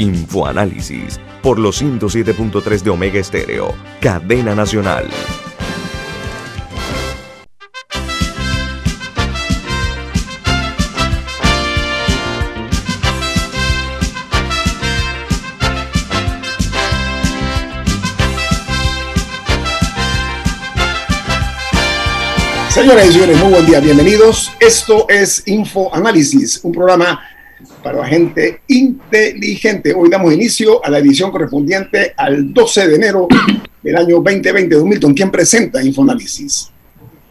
Infoanálisis por los 107.3 de Omega Estéreo, cadena nacional. Señoras y señores, muy buen día, bienvenidos. Esto es Infoanálisis, un programa para la gente inteligente. Hoy damos inicio a la edición correspondiente al 12 de enero del año 2020. Don Milton, ¿quién presenta Infoanálisis?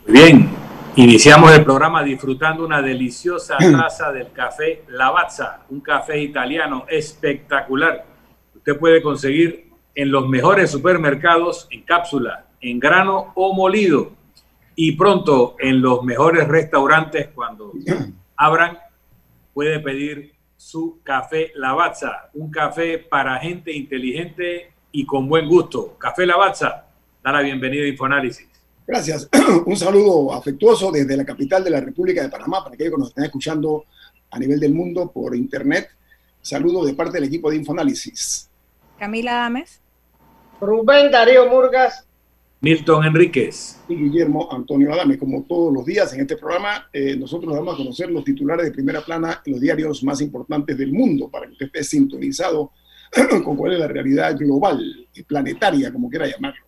Bien, iniciamos el programa disfrutando una deliciosa taza del café Lavazza, un café italiano espectacular. Usted puede conseguir en los mejores supermercados en cápsula, en grano o molido. Y pronto en los mejores restaurantes cuando abran puede pedir su café Lavazza, un café para gente inteligente y con buen gusto. Café Lavazza, da la bienvenida a Infoanálisis. Gracias. Un saludo afectuoso desde la capital de la República de Panamá para aquellos que nos están escuchando a nivel del mundo por internet. Saludo de parte del equipo de Infoanálisis. Camila Ames. Rubén Darío Murgas. Milton Enríquez. Y Guillermo Antonio Adame. Como todos los días en este programa, eh, nosotros vamos a conocer los titulares de primera plana en los diarios más importantes del mundo para que usted esté sintonizado con cuál es la realidad global y planetaria, como quiera llamarlo.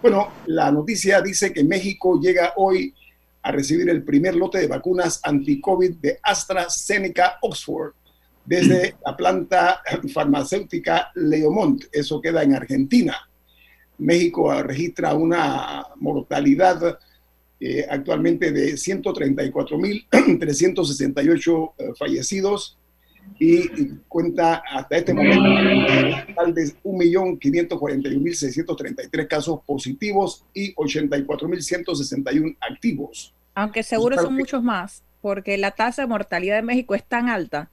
Bueno, la noticia dice que México llega hoy a recibir el primer lote de vacunas anti-COVID de AstraZeneca Oxford desde la planta farmacéutica Leomont. Eso queda en Argentina. México registra una mortalidad eh, actualmente de 134.368 eh, fallecidos y, cuenta hasta este momento total de 1.541.633 casos positivos y 84.161 activos. Aunque seguro son muchos más, porque la tasa de mortalidad de México es tan alta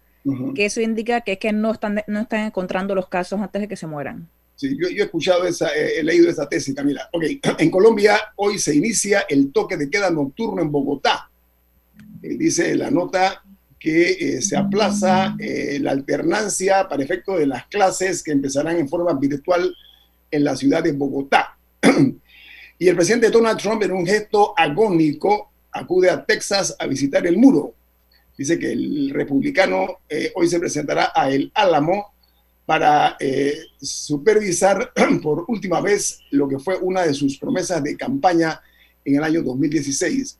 que eso indica que es que no están, no están encontrando los casos antes de que se mueran. Sí, yo, yo, he escuchado esa, he leído esa tesis, Camila. Ok, en Colombia hoy se inicia el toque de queda nocturno en Bogotá. Eh, dice la nota que eh, se aplaza eh, la alternancia para efecto de las clases que empezarán en forma virtual en la ciudad de Bogotá. y el presidente Donald Trump, en un gesto agónico, acude a Texas a visitar el muro. Dice que el republicano hoy se presentará a El Álamo para eh, supervisar por última vez lo que fue una de sus promesas de campaña en el año 2016,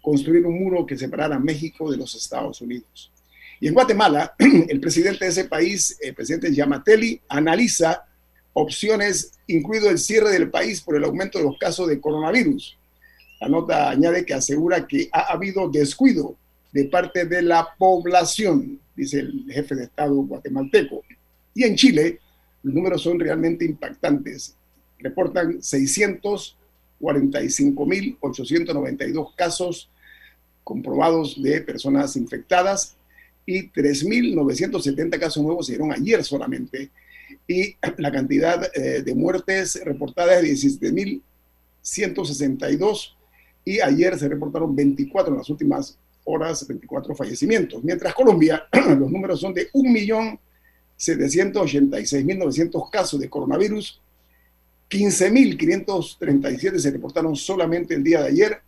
construir un muro que separara México de los Estados Unidos. Y en Guatemala, el presidente de ese país, el presidente Yamateli, analiza opciones, incluido el cierre del país por el aumento de los casos de coronavirus. La nota añade que asegura que ha habido descuido de parte de la población, dice el jefe de Estado guatemalteco. Y en Chile, los números son realmente impactantes. Reportan 645.892 casos comprobados de personas infectadas y 3.970 casos nuevos se dieron ayer solamente. Y la cantidad eh, de muertes reportadas es de 17.162 y ayer se reportaron 24 en las últimas horas, 24 fallecimientos. Mientras Colombia, los números son de 1 millón 786.900 casos de coronavirus, 15.537 se reportaron solamente el día de ayer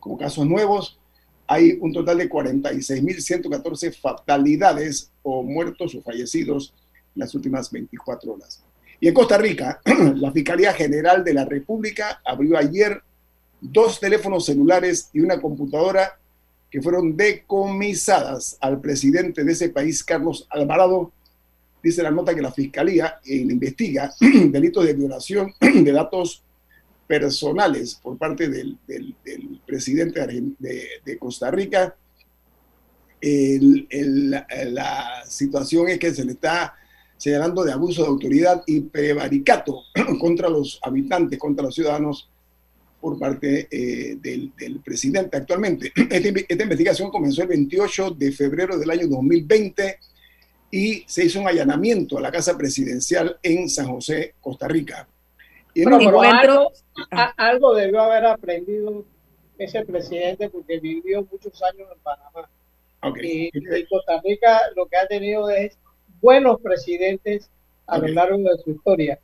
como casos nuevos. Hay un total de 46.114 fatalidades o muertos o fallecidos en las últimas 24 horas. Y en Costa Rica, la Fiscalía General de la República abrió ayer dos teléfonos celulares y una computadora que fueron decomisadas al presidente de ese país, Carlos Alvarado, dice la nota que la Fiscalía eh, investiga delitos de violación de datos personales por parte del, presidente de, Costa Rica. la situación es que se le está señalando de abuso de autoridad y prevaricato contra los habitantes, contra los ciudadanos por parte eh, del, presidente actualmente. Esta, esta, investigación comenzó el 28 de febrero del año 2020 y se hizo un allanamiento a la casa presidencial en San José, Costa Rica. Y algo, algo, debió haber aprendido ese presidente porque vivió muchos años en Panamá. Y, Costa Rica lo que ha tenido es buenos presidentes a lo largo de su historia.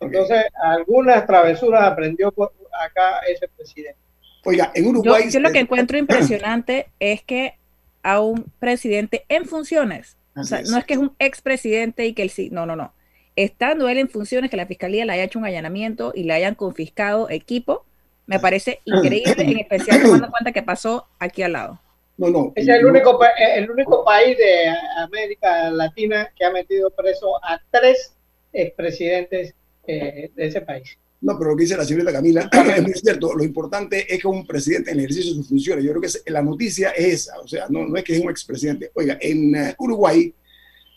Entonces, algunas travesuras aprendió por acá ese presidente. Oiga, en Uruguay... Yo, lo que encuentro impresionante es que a un presidente en funciones, o sea, no es que es un expresidente y que él sí, no, no, no. Estando él en funciones, que la fiscalía le haya hecho un allanamiento y le hayan confiscado equipo, me parece increíble, en especial tomando en cuenta que pasó aquí al lado. No, no. Es el único, el único país de América Latina que ha metido preso a tres expresidentes eh, de ese país. No, pero lo que dice la señorita Camila es muy cierto. Lo importante es que un presidente en el ejercicio de sus funciones, yo creo que la noticia es esa, o sea, no, es que es un expresidente. Oiga, en eh, Uruguay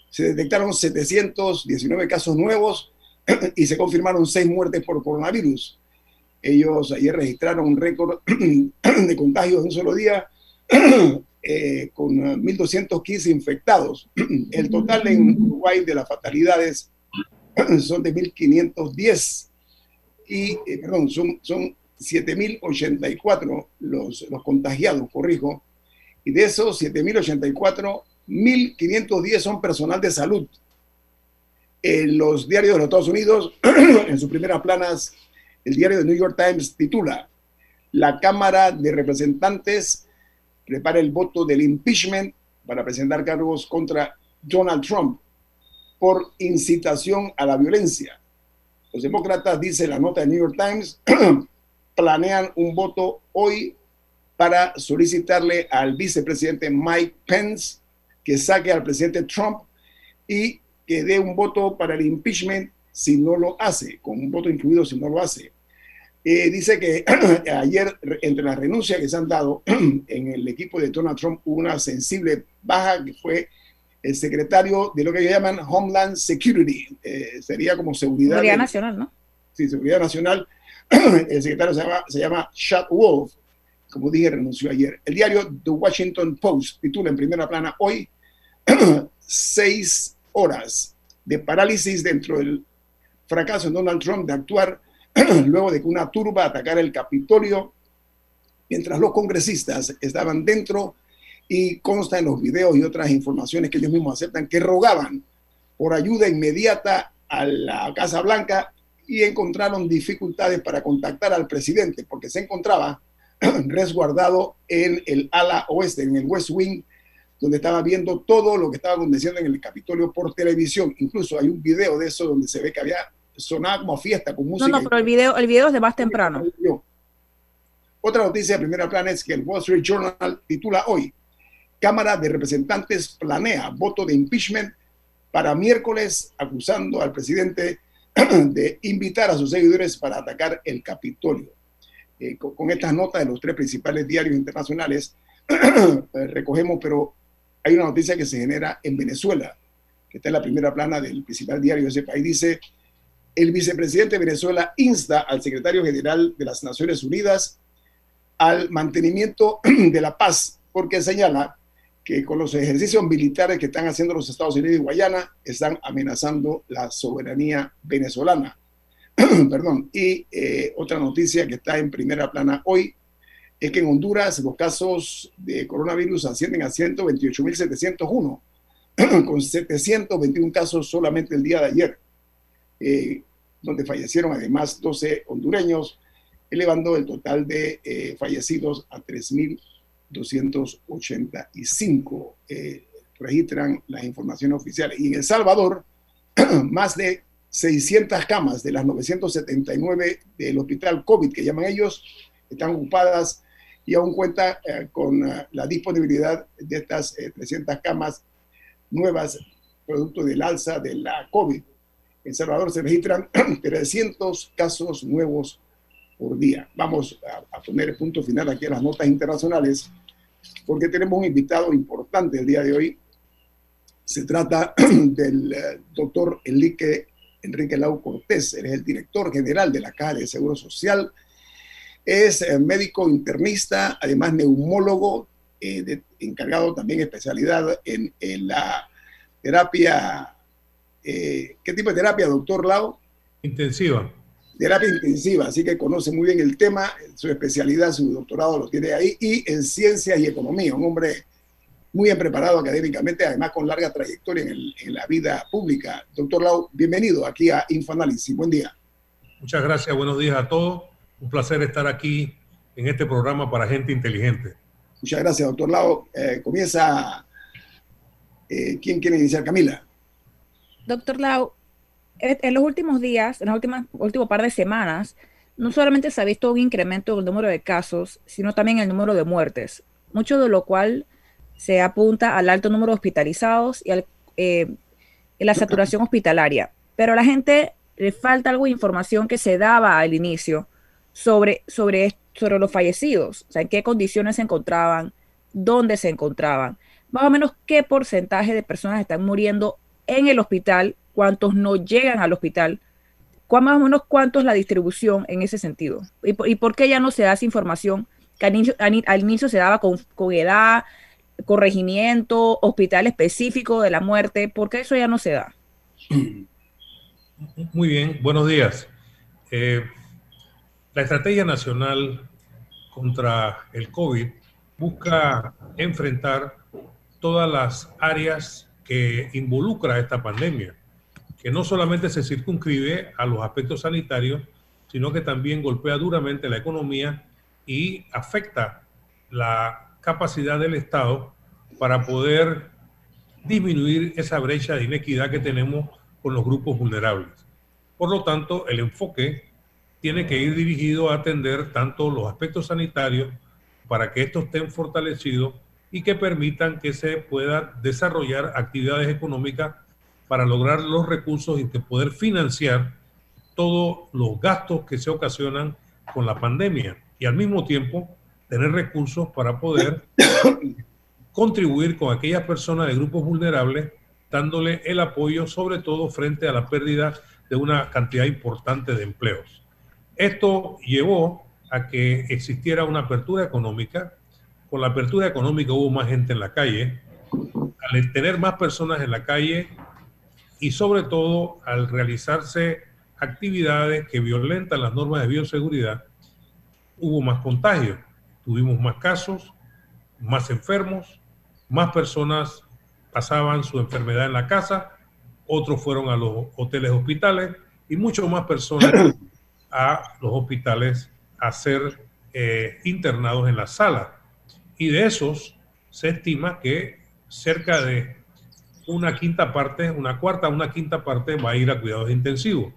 se detectaron 719 casos nuevos y se confirmaron seis muertes por coronavirus. Ellos ayer registraron un récord de contagios en un solo día eh, con 1.215 infectados. El total en Uruguay de las fatalidades son de 1.510 y, eh, perdón, son, son 7.084 los, los contagiados, corrijo, y de esos 7.084, 1.510 son personal de salud. En los diarios de los Estados Unidos, en sus primeras planas, el diario de New York Times titula, la Cámara de Representantes prepara el voto del impeachment para presentar cargos contra Donald Trump por incitación a la violencia. Los demócratas, dice la nota de New York Times, planean un voto hoy para solicitarle al vicepresidente Mike Pence que saque al presidente Trump y que dé un voto para el impeachment si no lo hace, con un voto incluido si no lo hace. Eh, dice que ayer, entre las renuncias que se han dado en el equipo de Donald Trump, hubo una sensible baja que fue el secretario de lo que llaman Homeland Security, eh, sería como seguridad. Seguridad Nacional, ¿no? Sí, Seguridad Nacional. El secretario se llama, se llama Chad Wolf, como dije, renunció ayer. El diario The Washington Post titula en primera plana hoy seis horas de parálisis dentro del fracaso de Donald Trump de actuar luego de que una turba atacara el Capitolio mientras los congresistas estaban dentro y consta en los videos y otras informaciones que ellos mismos aceptan que rogaban por ayuda inmediata a la Casa Blanca y encontraron dificultades para contactar al presidente porque se encontraba resguardado en el ala oeste, en el West Wing, donde estaba viendo todo lo que estaba aconteciendo en el Capitolio por televisión. Incluso hay un video de eso donde se ve que había sonaba como fiesta con música. No, no, pero el video, el video es de más temprano. Otra noticia de primera plana es que el Wall Street Journal titula hoy, Cámara de Representantes planea voto de impeachment para miércoles acusando al presidente de invitar a sus seguidores para atacar el Capitolio. Eh, con, estas notas de los tres principales diarios internacionales eh, recogemos, pero hay una noticia que se genera en Venezuela, que está en la primera plana del principal diario de ese país. Dice, el vicepresidente de Venezuela insta al secretario general de las Naciones Unidas al mantenimiento de la paz, porque señala que con los ejercicios militares que están haciendo los Estados Unidos y Guayana están amenazando la soberanía venezolana. Perdón. Y eh, otra noticia que está en primera plana hoy es que en Honduras los casos de coronavirus ascienden a 128.701, con 721 casos solamente el día de ayer. Eh, donde fallecieron además 12 hondureños, elevando el total de eh, fallecidos a 3.285. Eh, registran las informaciones oficiales. Y en El Salvador, más de 600 camas de las 979 del hospital COVID, que llaman ellos, están ocupadas y aún cuenta con la disponibilidad de estas 300 camas nuevas, producto del alza de la COVID. En Salvador se registran 300 casos nuevos por día. Vamos a, poner el punto final aquí a las notas internacionales porque tenemos un invitado importante el día de hoy. Se trata del eh, doctor Enrique, Enrique Lau Cortés, él es el director general de la Caja de Seguro Social, es eh, médico internista, además neumólogo, eh, encargado también especialidad en, la terapia. ¿Qué tipo de terapia, doctor Lau? Intensiva terapia intensiva, así que conoce muy bien el tema, su especialidad, su doctorado lo tiene ahí, y en ciencias y economía, un hombre muy bien preparado académicamente, además con larga trayectoria en, la vida pública. Doctor Lau, bienvenido aquí a Infoanálisis, buen día. Muchas gracias, buenos días a todos, un placer estar aquí en este programa para gente inteligente. Muchas gracias, doctor Lau. Eh, comienza, eh, ¿quién quiere iniciar? Camila. Doctor Lau, en los últimos días, en los últimos, último par de semanas, no solamente se ha visto un incremento en el número de casos, sino también el número de muertes, mucho de lo cual se apunta al alto número de hospitalizados y a eh, la saturación hospitalaria. Pero a la gente le falta algo de información que se daba al inicio sobre, sobre, sobre los fallecidos, o sea, en qué condiciones se encontraban, dónde se encontraban, más o menos qué porcentaje de personas están muriendo en el hospital cuántos no llegan al hospital, más o menos cuánto es la distribución en ese sentido. ¿Y por, qué ya no se da esa información que al inicio, se daba con, edad, corregimiento, hospital específico de la muerte? ¿Por qué eso ya no se da? Muy bien, buenos días. Eh, la Estrategia Nacional contra el COVID busca enfrentar todas las áreas que involucra esta pandemia que no solamente se circunscribe a los aspectos sanitarios, sino que también golpea duramente la economía y afecta la capacidad del Estado para poder disminuir esa brecha de inequidad que tenemos con los grupos vulnerables. Por lo tanto, el enfoque tiene que ir dirigido a atender tanto los aspectos sanitarios para que estos estén fortalecidos y que permitan que se pueda desarrollar actividades económicas para lograr los recursos y poder financiar todos los gastos que se ocasionan con la pandemia y al mismo tiempo tener recursos para poder contribuir con aquellas personas de grupos vulnerables, dándole el apoyo sobre todo frente a la pérdida de una cantidad importante de empleos. Esto llevó a que existiera una apertura económica. Con la apertura económica hubo más gente en la calle. Al tener más personas en la calle, y sobre todo al realizarse actividades que violentan las normas de bioseguridad, hubo más contagios, tuvimos más casos, más enfermos, más personas pasaban su enfermedad en la casa, otros fueron a los hoteles hospitales y mucho más personas a los hospitales a ser eh, internados en la sala. Y de esos se estima que cerca de una quinta parte, una cuarta, una quinta parte va a ir a cuidados intensivos.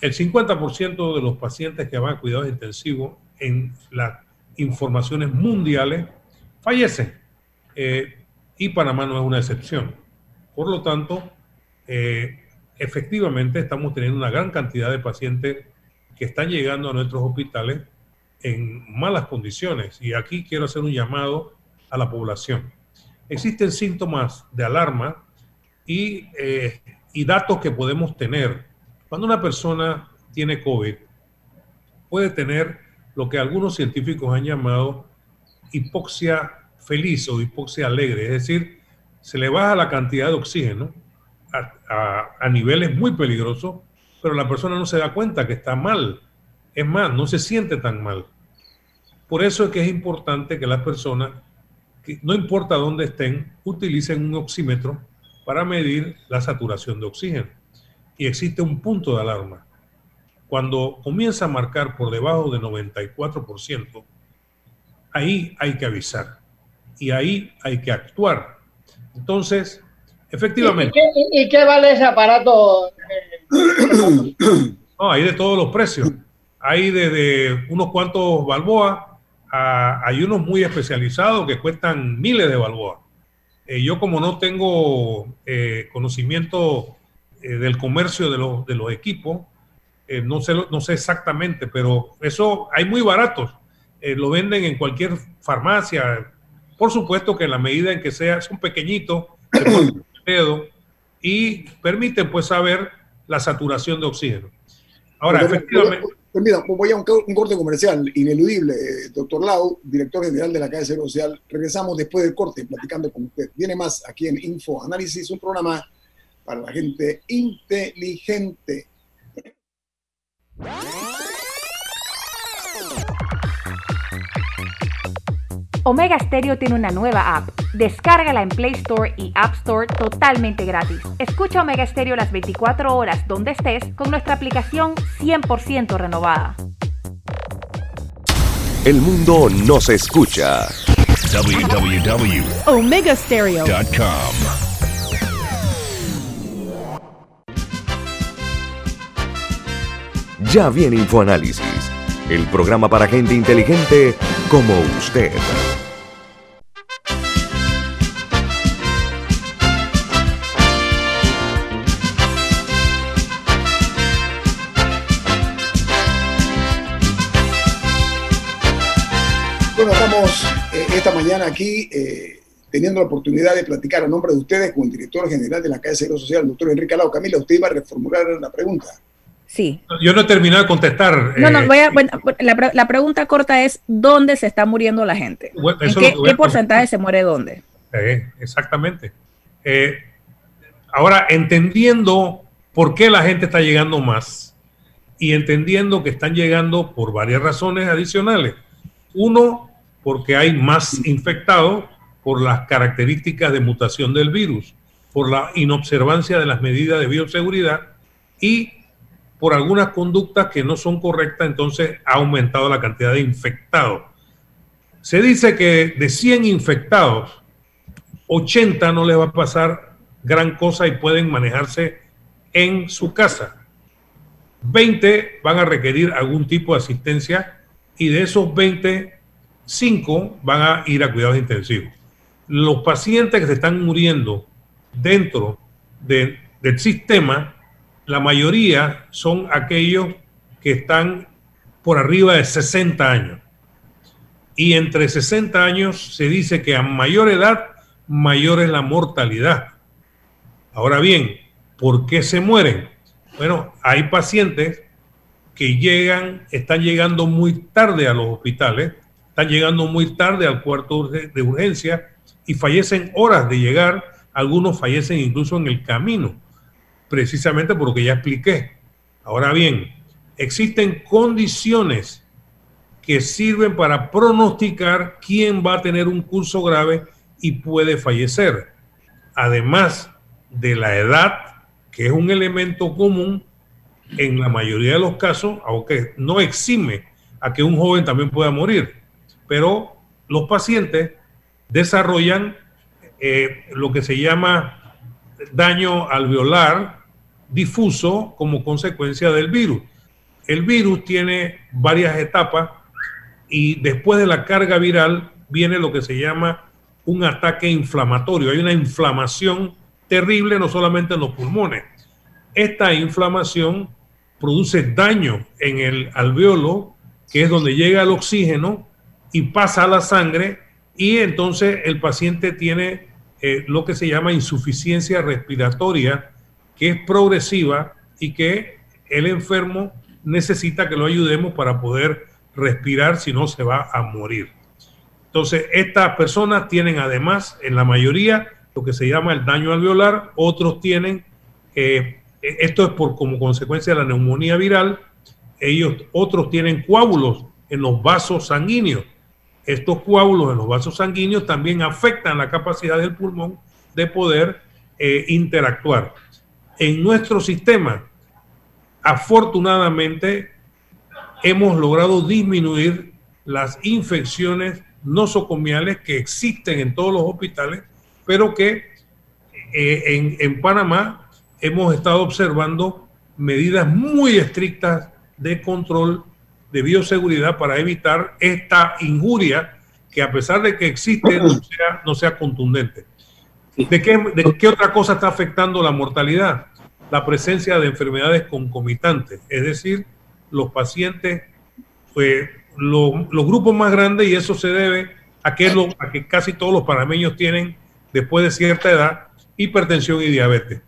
El 50% de los pacientes que van a cuidados intensivos en las informaciones mundiales fallecen. Eh, y Panamá no es una excepción. Por lo tanto, eh, efectivamente estamos teniendo una gran cantidad de pacientes que están llegando a nuestros hospitales en malas condiciones. Y aquí quiero hacer un llamado a la población. Existen síntomas de alarma eh, y, datos que podemos tener. Cuando una persona tiene COVID, puede tener lo que algunos científicos han llamado hipoxia feliz o hipoxia alegre, es decir, se le baja la cantidad de oxígeno a, a, niveles muy peligrosos, pero la persona no se da cuenta que está mal. Es más, no se siente tan mal. Por eso es que es importante que las personas, que no importa dónde estén, utilicen un oxímetro para medir la saturación de oxígeno. Y existe un punto de alarma. Cuando comienza a marcar por debajo de 94%, ahí hay que avisar y ahí hay que actuar. Entonces, efectivamente. ¿Y qué, vale ese aparato? no, hay de todos los precios. Hay desde unos cuantos balboas a, hay unos muy especializados que cuestan miles de balboas. Eh, yo como no tengo eh, conocimiento eh, del comercio de los, de los equipos, no, sé, no sé exactamente, pero eso hay muy baratos. lo venden en cualquier farmacia. Por supuesto que en la medida en que sea, son pequeñitos, dedo y permiten pues saber la saturación de oxígeno. Ahora, efectivamente... Pues mira, voy a un, corte comercial ineludible, eh, doctor Lau, director general de la Calle Social. Regresamos después del corte platicando con usted. Viene más aquí en Info Análisis, un programa para la gente inteligente. Omega Stereo tiene una nueva app. Descárgala en Play Store y App Store totalmente gratis. Escucha Omega Stereo las 24 horas donde estés con nuestra aplicación 100% renovada. El mundo nos escucha. www.omegastereo.com Ya viene InfoAnálisis, el programa para gente inteligente como usted. Aquí eh, teniendo la oportunidad de platicar a nombre de ustedes con el director general de la Calle Seguro Social, el doctor Enrique Alau. Camila, usted iba a reformular la pregunta. Sí. Yo no he terminado de contestar. No, no, eh, voy a, bueno, la, pregunta corta es, ¿dónde se está muriendo la gente? qué, porcentaje se muere dónde? exactamente. ahora, entendiendo por qué la gente está llegando más y entendiendo que están llegando por varias razones adicionales. Uno, porque hay más infectados por las características de mutación del virus, por la inobservancia de las medidas de bioseguridad y por algunas conductas que no son correctas, entonces ha aumentado la cantidad de infectados. Se dice que de 100 infectados, 80 no les va a pasar gran cosa y pueden manejarse en su casa. 20 van a requerir algún tipo de asistencia y de esos 20, 5 van a ir a cuidados intensivos. Los pacientes que se están muriendo dentro del sistema, la mayoría son aquellos que están por arriba de 60 años. Y entre 60 años se dice que a mayor edad, mayor es la mortalidad. Ahora bien, ¿por qué se mueren? Bueno, hay pacientes que llegan, están llegando muy tarde a los hospitales, están llegando muy tarde al cuarto de urgencia y fallecen horas de llegar, algunos fallecen incluso en el camino, precisamente por lo que ya expliqué. Ahora bien, existen condiciones que sirven para pronosticar quién va a tener un curso grave y puede fallecer. Además de la edad, que es un elemento común en la mayoría de los casos, aunque no exime a que un joven también pueda morir, pero los pacientes desarrollan eh, lo que se llama daño alveolar difuso como consecuencia del virus. El virus tiene varias etapas y después de la carga viral viene lo que se llama un ataque inflamatorio. Hay una inflamación terrible no solamente en los pulmones. Esta inflamación produce daño en el alveolo, que es donde llega el oxígeno y pasa la sangre y entonces el paciente tiene eh, lo que se llama insuficiencia respiratoria, que es progresiva y que el enfermo necesita que lo ayudemos para poder respirar, si no se va a morir. Entonces, estas personas tienen además, en la mayoría, lo que se llama el daño alveolar, otros tienen eh, esto es por como consecuencia de la neumonía viral. Ellos, otros tienen coágulos en los vasos sanguíneos. Estos coágulos en los vasos sanguíneos también afectan la capacidad del pulmón de poder eh, interactuar. En nuestro sistema, afortunadamente, hemos logrado disminuir las infecciones nosocomiales que existen en todos los hospitales, pero que eh, en, en Panamá hemos estado observando medidas muy estrictas de control de bioseguridad para evitar esta injuria que a pesar de que existe no sea, contundente. ¿De qué, ¿De qué otra cosa está afectando la mortalidad? La presencia de enfermedades concomitantes, es decir, los pacientes, pues, los grupos más grandes, y eso se debe a que, lo, a que casi todos los panameños tienen, después de cierta edad, hipertensión y diabetes.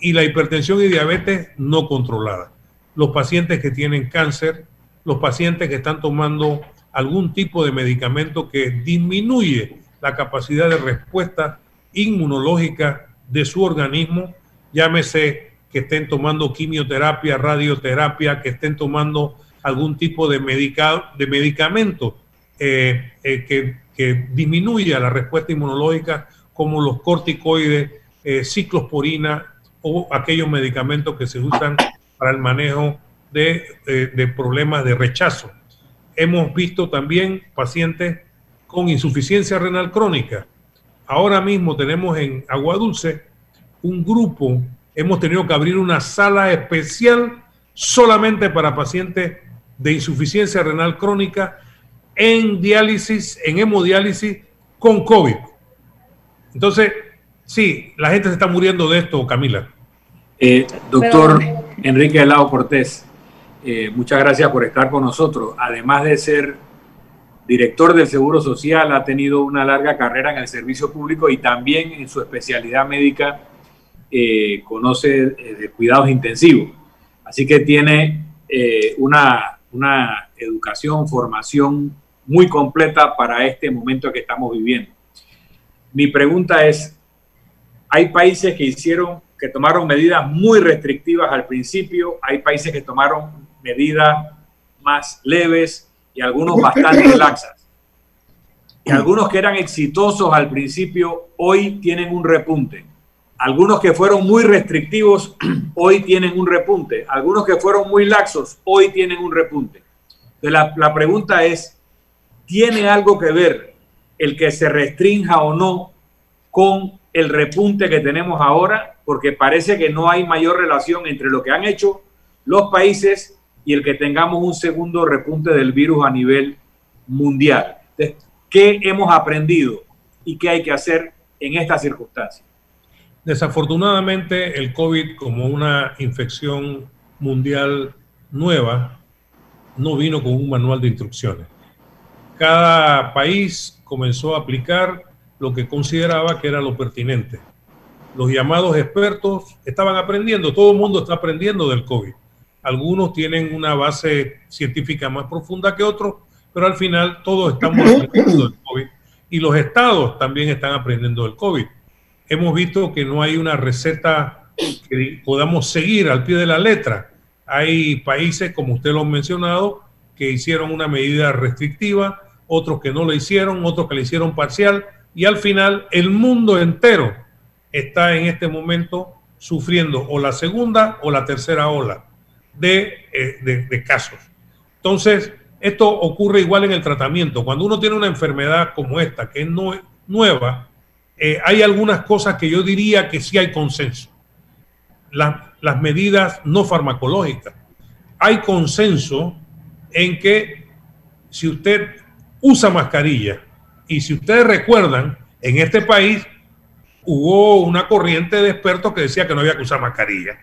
Y la hipertensión y diabetes no controlada. Los pacientes que tienen cáncer, los pacientes que están tomando algún tipo de medicamento que disminuye la capacidad de respuesta inmunológica de su organismo, llámese que estén tomando quimioterapia, radioterapia, que estén tomando algún tipo de, de medicamento eh, eh, que, que, disminuya la respuesta inmunológica, como los corticoides, eh, ciclosporina o aquellos medicamentos que se usan para el manejo de, de problemas de rechazo. Hemos visto también pacientes con insuficiencia renal crónica. Ahora mismo tenemos en Agua Dulce un grupo, hemos tenido que abrir una sala especial solamente para pacientes de insuficiencia renal crónica en diálisis, en hemodiálisis con COVID. Entonces, sí, la gente se está muriendo de esto, Camila. Eh, doctor Enrique Helado Cortés, eh, muchas gracias por estar con nosotros. Además de ser director del Seguro Social, ha tenido una larga carrera en el servicio público y también en su especialidad médica eh, conoce de cuidados intensivos. Así que tiene una una educación, formación muy completa para este momento que estamos viviendo. Mi pregunta es, hay países que hicieron, que tomaron medidas muy restrictivas al principio, hay países que tomaron medidas más leves y algunos bastante laxas. Y algunos que eran exitosos al principio hoy tienen un repunte. Algunos que fueron muy restrictivos hoy tienen un repunte. Algunos que fueron muy laxos hoy tienen un repunte. La, la pregunta es, ¿tiene algo que ver el que se restrinja o no con el repunte que tenemos ahora? Porque parece que no hay mayor relación entre lo que han hecho los países y el que tengamos un segundo repunte del virus a nivel mundial. ¿Qué hemos aprendido y qué hay que hacer en estas circunstancias? Desafortunadamente, el COVID como una infección mundial nueva no vino con un manual de instrucciones. Cada país comenzó a aplicar lo que consideraba que era lo pertinente. Los llamados expertos estaban aprendiendo, todo el mundo está aprendiendo del COVID. Algunos tienen una base científica más profunda que otros, pero al final todos estamos aprendiendo del COVID. Y los estados también están aprendiendo del COVID. Hemos visto que no hay una receta que podamos seguir al pie de la letra. Hay países, como usted lo ha mencionado, que hicieron una medida restrictiva, otros que no lo hicieron, otros que le hicieron parcial, y al final el mundo entero está en este momento sufriendo o la segunda o la tercera ola de, eh, de casos. Entonces, esto ocurre igual en el tratamiento. Cuando uno tiene una enfermedad como esta, que es nueva, eh, hay algunas cosas que yo diría que sí hay consenso. las medidas no farmacológicas. Hay consenso en que si usted usa mascarilla y si ustedes recuerdan, en este país hubo una corriente de expertos que decía que no había que usar mascarilla.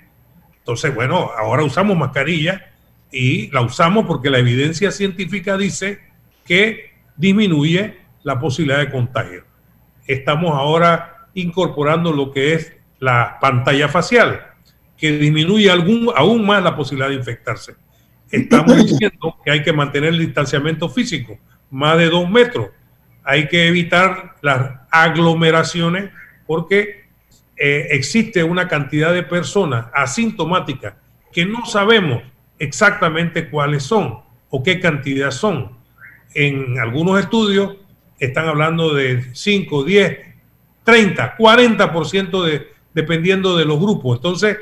Entonces, bueno, ahora usamos mascarilla y la usamos porque la evidencia científica dice que disminuye la posibilidad de contagio estamos ahora incorporando lo que es la pantalla facial, que disminuye algún, aún más la posibilidad de infectarse. Estamos diciendo que hay que mantener el distanciamiento físico, más de dos metros. Hay que evitar las aglomeraciones porque eh, existe una cantidad de personas asintomáticas que no sabemos exactamente cuáles son o qué cantidad son. En algunos estudios están hablando de 5, 10, 30, 40% de, dependiendo de los grupos. Entonces,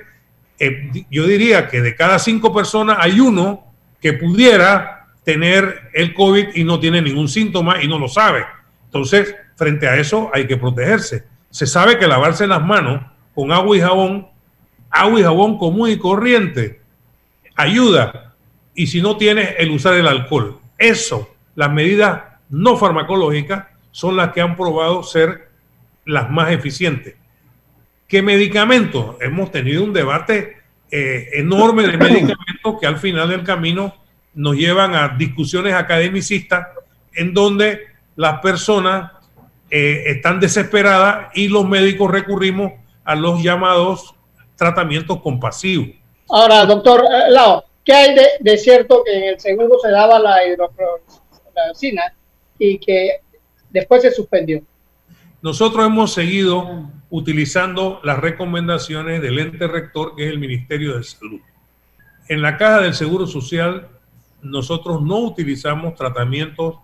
eh, yo diría que de cada cinco personas hay uno que pudiera tener el COVID y no tiene ningún síntoma y no lo sabe. Entonces, frente a eso hay que protegerse. Se sabe que lavarse las manos con agua y jabón, agua y jabón común y corriente, ayuda. Y si no tiene, el usar el alcohol. Eso, las medidas no farmacológicas son las que han probado ser las más eficientes. ¿Qué medicamentos? Hemos tenido un debate eh, enorme de medicamentos que al final del camino nos llevan a discusiones academicistas en donde las personas eh, están desesperadas y los médicos recurrimos a los llamados tratamientos compasivos. Ahora, doctor eh, Lao, ¿qué hay de, cierto que en el segundo se daba la hidroclorocina y que después se suspendió? Nosotros hemos seguido utilizando las recomendaciones del ente rector, que es el Ministerio de Salud. En la caja del Seguro Social, nosotros no utilizamos tratamientos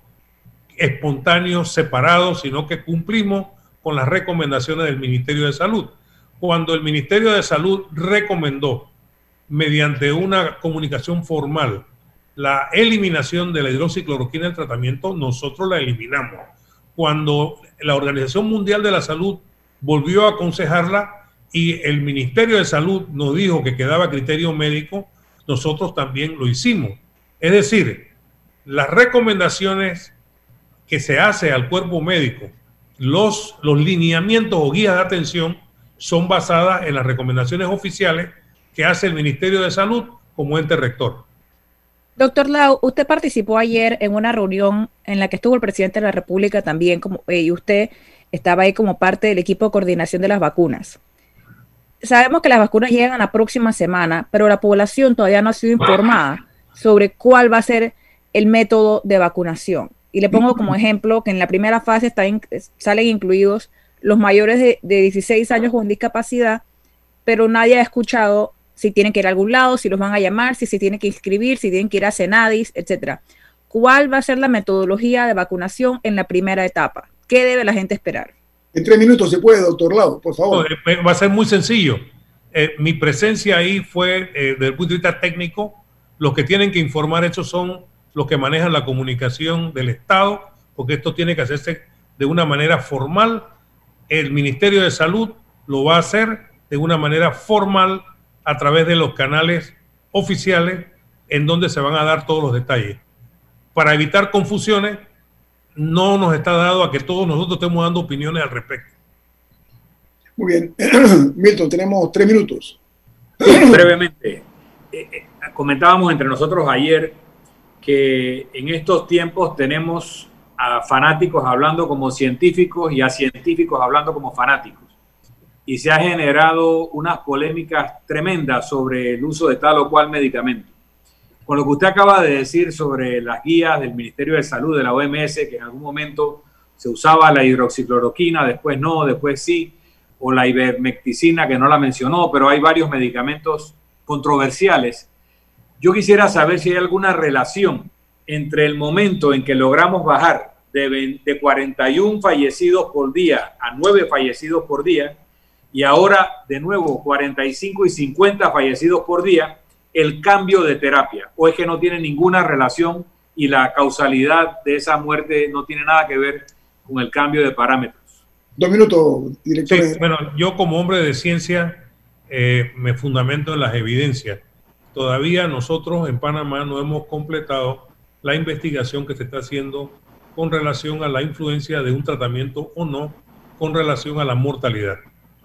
espontáneos separados, sino que cumplimos con las recomendaciones del Ministerio de Salud. Cuando el Ministerio de Salud recomendó, mediante una comunicación formal, la eliminación de la hidroxicloroquina del tratamiento, nosotros la eliminamos. Cuando la Organización Mundial de la Salud volvió a aconsejarla y el Ministerio de Salud nos dijo que quedaba criterio médico, nosotros también lo hicimos. Es decir, las recomendaciones que se hace al cuerpo médico, los, lineamientos o guías de atención son basadas en las recomendaciones oficiales que hace el Ministerio de Salud como ente rector. Doctor Lau, usted participó ayer en una reunión en la que estuvo el presidente de la República también, como, eh, y usted estaba ahí como parte del equipo de coordinación de las vacunas. Sabemos que las vacunas llegan la próxima semana, pero la población todavía no ha sido informada sobre cuál va a ser el método de vacunación. Y le pongo como ejemplo que en la primera fase están, salen incluidos los mayores de, de 16 años con discapacidad, pero nadie ha escuchado si tienen que ir a algún lado, si los van a llamar, si se tienen que inscribir, si tienen que ir a Senadis, etcétera. ¿Cuál va a ser la metodología de vacunación en la primera etapa? ¿Qué debe la gente esperar? En tres minutos se puede, doctor Lau, por favor. Eh, va a ser muy sencillo. Eh, mi presencia ahí fue, eh, desde el punto de vista técnico, los que tienen que informar eso son los que manejan la comunicación del Estado, porque esto tiene que hacerse de una manera formal. El Ministerio de Salud lo va a hacer de una manera formal a través de los canales oficiales en donde se van a dar todos los detalles. Para evitar confusiones, no nos está dado a que todos nosotros estemos dando opiniones al respecto. Muy bien. Milton, tenemos tres minutos. brevemente. Eh, eh, comentábamos entre nosotros ayer que en estos tiempos tenemos a fanáticos hablando como científicos y a científicos hablando como fanáticos y se ha generado unas polémicas tremendas sobre el uso de tal o cual medicamento. Con lo que usted acaba de decir sobre las guías del Ministerio de Salud de la OMS, que en algún momento se usaba la hidroxicloroquina, después no, después sí, o la ivermecticina, que no la mencionó, pero hay varios medicamentos controversiales. Yo quisiera saber si hay alguna relación entre el momento en que logramos bajar de, de 41 fallecidos por día a 9 fallecidos por día, y ahora de nuevo 45 y 50 fallecidos por día, el cambio de terapia, o es que no tiene ninguna relación y la causalidad de esa muerte no tiene nada que ver con el cambio de parámetros. Dos minutos, director. bueno, yo como hombre de ciencia eh, me fundamento en las evidencias. Todavía nosotros en Panamá no hemos completado la investigación que se está haciendo con relación a la influencia de un tratamiento o no con relación a la mortalidad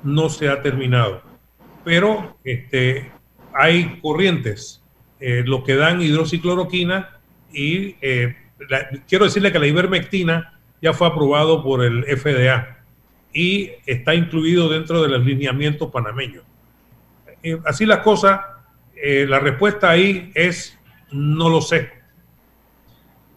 no se ha terminado. Pero este, hay corrientes, eh, lo que dan hidroxicloroquina y eh, quiero decirle que la ivermectina ya fue aprobado por el FDA y está incluido dentro de los lineamientos panameños. Eh, así las cosas, la respuesta ahí es no lo sé,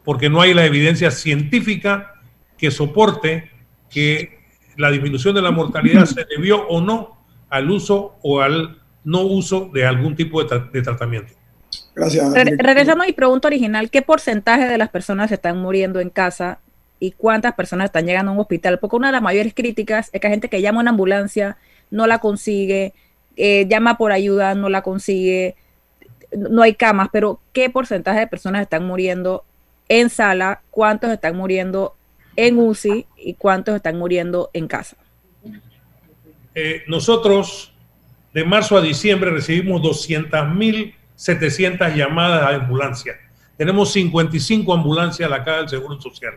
porque no hay la evidencia científica que soporte que la disminución de la mortalidad se debió o no al uso o al no uso de algún tipo de, tratamiento. Gracias. regresamos a mi pregunta original. ¿Qué porcentaje de las personas están muriendo en casa y cuántas personas están llegando a un hospital? Porque una de las mayores críticas es que hay gente que llama a una ambulancia, no la consigue, eh, llama por ayuda, no la consigue, no hay camas, pero ¿qué porcentaje de personas están muriendo en sala? ¿Cuántos están muriendo en UCI y cuántos están muriendo en casa? Eh, nosotros de marzo a diciembre recibimos 200.700 llamadas a ambulancia. Tenemos 55 ambulancias a la caja del Seguro Social.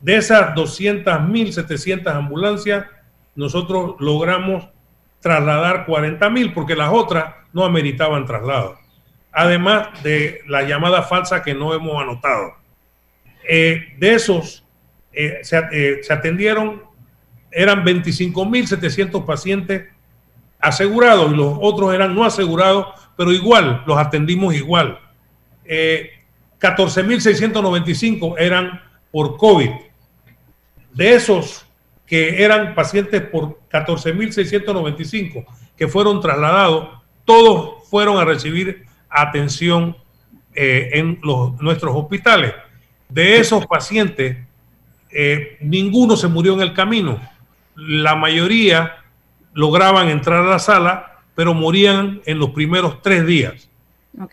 De esas 200.700 ambulancias, nosotros logramos trasladar 40.000 porque las otras no ameritaban traslado. Además de la llamada falsa que no hemos anotado. Eh, de esos, eh, se, eh, se, atendieron, eran 25.700 pacientes asegurados y los otros eran no asegurados, pero igual, los atendimos igual. 14.695 eh, eran por COVID. De esos que eran pacientes por 14.695 que fueron trasladados, todos fueron a recibir atención eh, en los, nuestros hospitales. De esos pacientes, eh, ninguno se murió en el camino. La mayoría lograban entrar a la sala, pero morían en los primeros tres días.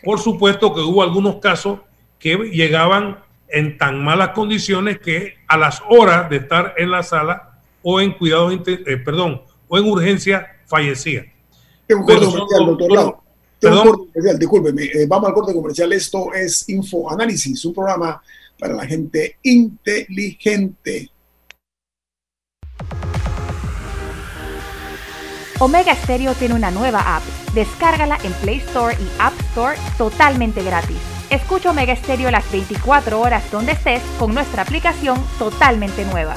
Por supuesto que hubo algunos casos que llegaban en tan malas condiciones que a las horas de estar en la sala o en cuidados, eh, perdón, o en urgencia fallecían. Tengo un corte comercial, doctor Tengo un corte comercial, discúlpeme. Eh, vamos al corte comercial. Esto es Infoanálisis, un programa para la gente inteligente. Omega Stereo tiene una nueva app. Descárgala en Play Store y App Store totalmente gratis. Escucha Omega Stereo las 24 horas donde estés con nuestra aplicación totalmente nueva.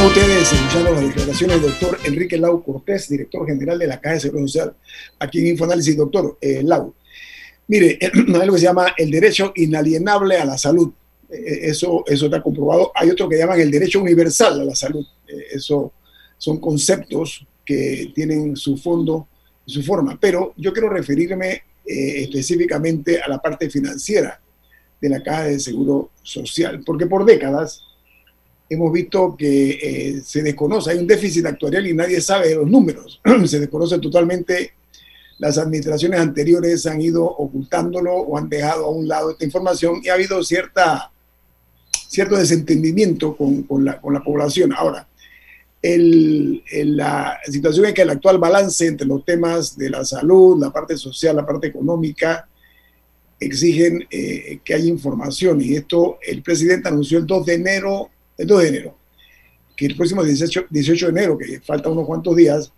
Están ustedes escuchando las declaraciones del doctor Enrique Lau Cortés, director general de la Caja de Seguro Social, aquí en Infoanálisis. Doctor eh, Lau, mire, algo que se llama el derecho inalienable a la salud. Eh, eh, eso, eso está comprobado. Hay otro que llaman el derecho universal a la salud. eso son conceptos que tienen su fondo su forma. Pero yo quiero referirme específicamente a la parte financiera de la Caja de Seguro Social, porque por décadas hemos visto que eh, se desconoce, hay un déficit actuarial y nadie sabe los números, se desconoce totalmente. Las administraciones anteriores han ido ocultándolo o han dejado a un lado esta información y ha habido cierta, cierto desentendimiento con, con, la, con la, población. Ahora, el, la situación es que el actual balance entre los temas de la salud, la parte social, la parte económica, exigen eh, que haya información y esto el presidente anunció el 2 de enero el 2 de enero, que el próximo 18, 18 de enero, que falta unos cuantos días,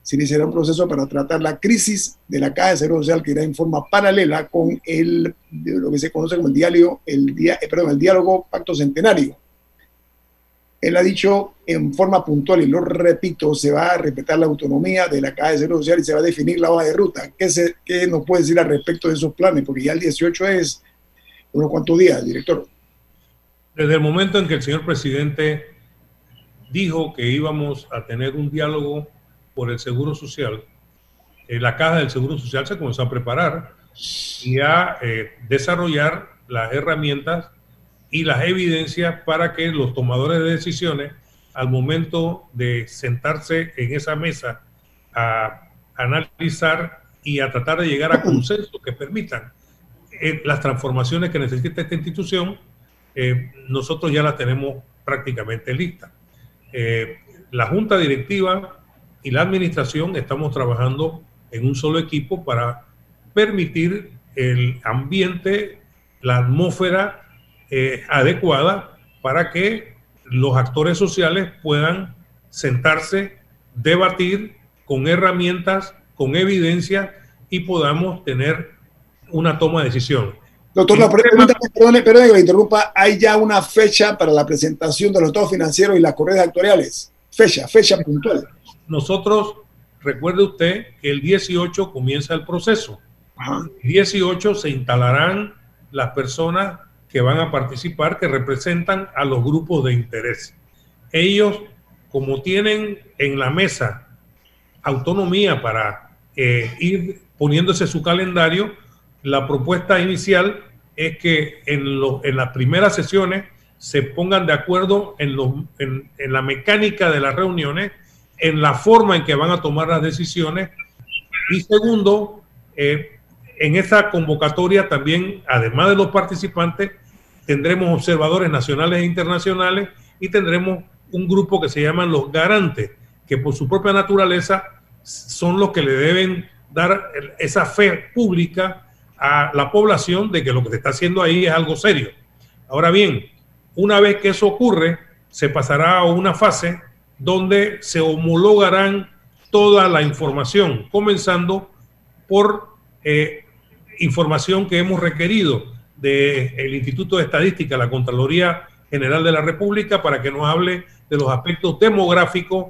se iniciará un proceso para tratar la crisis de la Caja de Seguro Social que irá en forma paralela con el, lo que se conoce como el diálogo, el, día, eh, perdón, el diálogo Pacto Centenario. Él ha dicho en forma puntual, y lo repito, se va a respetar la autonomía de la Caja de Seguro Social y se va a definir la hoja de ruta. ¿Qué, se, qué nos puede decir al respecto de esos planes? Porque ya el 18 es unos cuantos días, director. Desde el momento en que el señor presidente dijo que íbamos a tener un diálogo por el Seguro Social, eh, la Caja del Seguro Social se comenzó a preparar y a eh, desarrollar las herramientas y las evidencias para que los tomadores de decisiones, al momento de sentarse en esa mesa a analizar y a tratar de llegar a consensos que permitan eh, las transformaciones que necesita esta institución, eh, nosotros ya la tenemos prácticamente lista. Eh, la junta directiva y la administración estamos trabajando en un solo equipo para permitir el ambiente, la atmósfera eh, adecuada para que los actores sociales puedan sentarse, debatir con herramientas, con evidencia y podamos tener una toma de decisión. Doctor, la pregunta, perdón, perdón que me interrumpa, ¿hay ya una fecha para la presentación de los estados financieros y las correas actuariales? Fecha, fecha puntual. Nosotros, recuerde usted que el 18 comienza el proceso. El 18 se instalarán las personas que van a participar, que representan a los grupos de interés. Ellos, como tienen en la mesa autonomía para eh, ir poniéndose su calendario, la propuesta inicial es que en, en las primeras sesiones se pongan de acuerdo en, en, la mecánica de las reuniones en la forma en que van a tomar las decisiones. Y segundo, eh, en esta convocatoria también, además de los participantes, tendremos observadores nacionales e internacionales y tendremos un grupo que se llaman los garantes, que por su propia naturaleza son los que le deben dar esa fe pública a la población de que lo que se está haciendo ahí es algo serio. Ahora bien, una vez que eso ocurre, se pasará a una fase donde se homologarán toda la información, comenzando por eh, información que hemos requerido del Instituto de Estadística, la Contraloría General de la República, para que nos hable de los aspectos demográficos,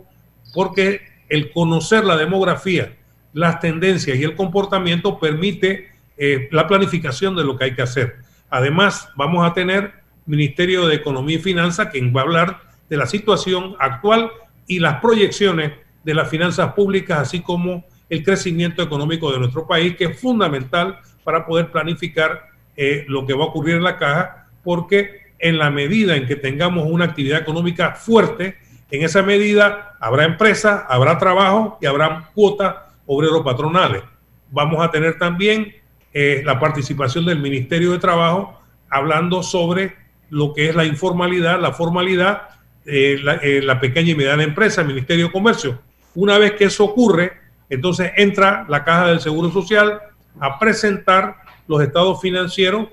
porque el conocer la demografía, las tendencias y el comportamiento permite eh, la planificación de lo que hay que hacer. Además, vamos a tener Ministerio de Economía y Finanzas, quien va a hablar de la situación actual y las proyecciones de las finanzas públicas, así como el crecimiento económico de nuestro país, que es fundamental para poder planificar eh, lo que va a ocurrir en la caja, porque en la medida en que tengamos una actividad económica fuerte, en esa medida habrá empresas, habrá trabajo y habrá cuotas obreros patronales. Vamos a tener también eh, la participación del Ministerio de Trabajo hablando sobre lo que es la informalidad, la formalidad, eh, la, pequeña y mediana empresa, el Ministerio de Comercio. Una vez que eso ocurre, entonces entra la Caja del Seguro Social a presentar los estados financieros,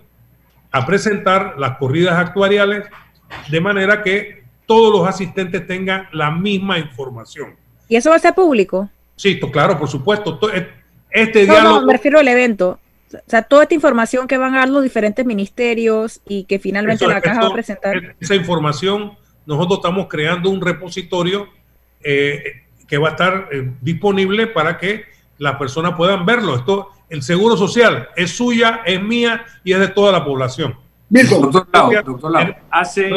a presentar las corridas actuariales, de manera que todos los asistentes tengan la misma información. ¿Y eso va a ser público? Sí, claro, por supuesto. Este diálogo... no, me refiero al evento. O sea, toda esta información que van a dar los diferentes ministerios y que finalmente la caja va a presentar. Esa información, nosotros estamos creando un repositorio eh, que va a estar eh, disponible para que las personas puedan verlo. Esto, el seguro social es suya, es mía y es de toda la población. Doctor Lau, doctor Lau, hace,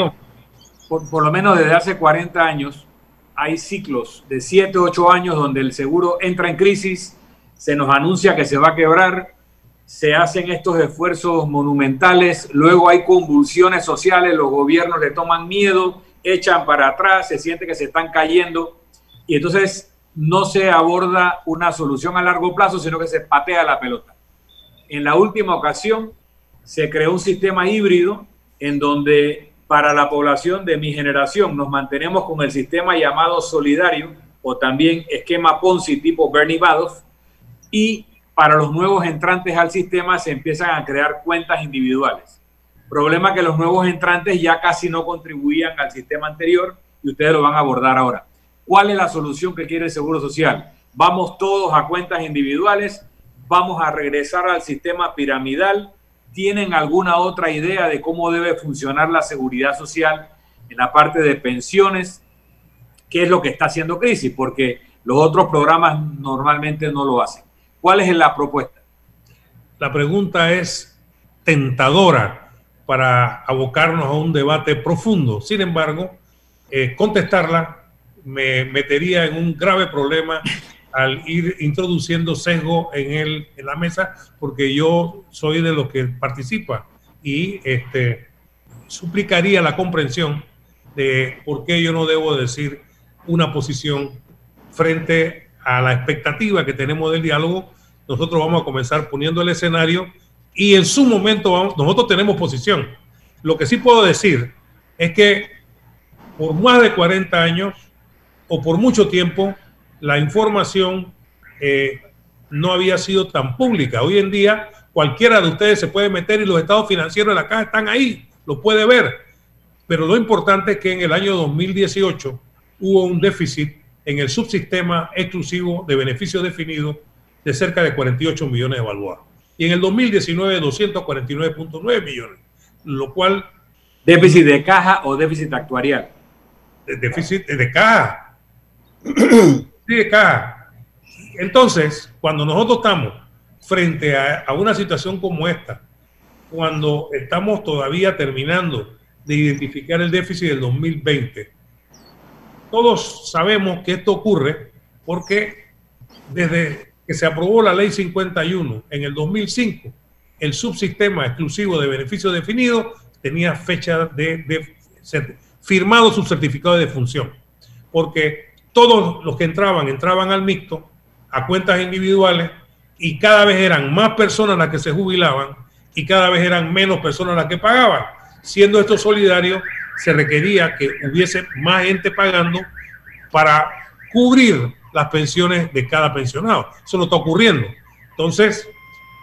por, por, lo menos desde hace 40 años, hay ciclos de 7, 8 años donde el seguro entra en crisis, se nos anuncia que se va a quebrar, se hacen estos esfuerzos monumentales, luego hay convulsiones sociales, los gobiernos le toman miedo, echan para atrás, se siente que se están cayendo y entonces no se aborda una solución a largo plazo, sino que se patea la pelota. En la última ocasión se creó un sistema híbrido en donde para la población de mi generación nos mantenemos con el sistema llamado solidario o también esquema Ponzi tipo Bernie Madoff y para los nuevos entrantes al sistema se empiezan a crear cuentas individuales. Problema que los nuevos entrantes ya casi no contribuían al sistema anterior y ustedes lo van a abordar ahora. ¿Cuál es la solución que quiere el Seguro Social? Vamos todos a cuentas individuales, vamos a regresar al sistema piramidal. ¿Tienen alguna otra idea de cómo debe funcionar la seguridad social en la parte de pensiones? ¿Qué es lo que está haciendo crisis? Porque los otros programas normalmente no lo hacen. ¿Cuál es la propuesta? La pregunta es tentadora para abocarnos a un debate profundo. Sin embargo, eh, contestarla me metería en un grave problema al ir introduciendo sesgo en, el, en la mesa, porque yo soy de los que participa y este, suplicaría la comprensión de por qué yo no debo decir una posición frente a la expectativa que tenemos del diálogo, nosotros vamos a comenzar poniendo el escenario y en su momento nosotros tenemos posición. Lo que sí puedo decir es que por más de 40 años o por mucho tiempo la información eh, no había sido tan pública. Hoy en día cualquiera de ustedes se puede meter y los estados financieros de la caja están ahí, lo puede ver. Pero lo importante es que en el año 2018 hubo un déficit en el subsistema exclusivo de beneficios definidos de cerca de 48 millones de balboas. Y en el 2019, 249.9 millones, lo cual... ¿Déficit de caja o déficit actuarial? déficit de caja. sí, de caja. Entonces, cuando nosotros estamos frente a, a una situación como esta, cuando estamos todavía terminando de identificar el déficit del 2020, todos sabemos que esto ocurre porque desde que se aprobó la ley 51 en el 2005, el subsistema exclusivo de beneficio definido tenía fecha de, firmado su certificado de defunción, porque todos los que entraban, entraban al mixto, a cuentas individuales, y cada vez eran más personas las que se jubilaban y cada vez eran menos personas las que pagaban. Siendo esto solidario, se requería que hubiese más gente pagando para cubrir las pensiones de cada pensionado. Eso no está ocurriendo. Entonces,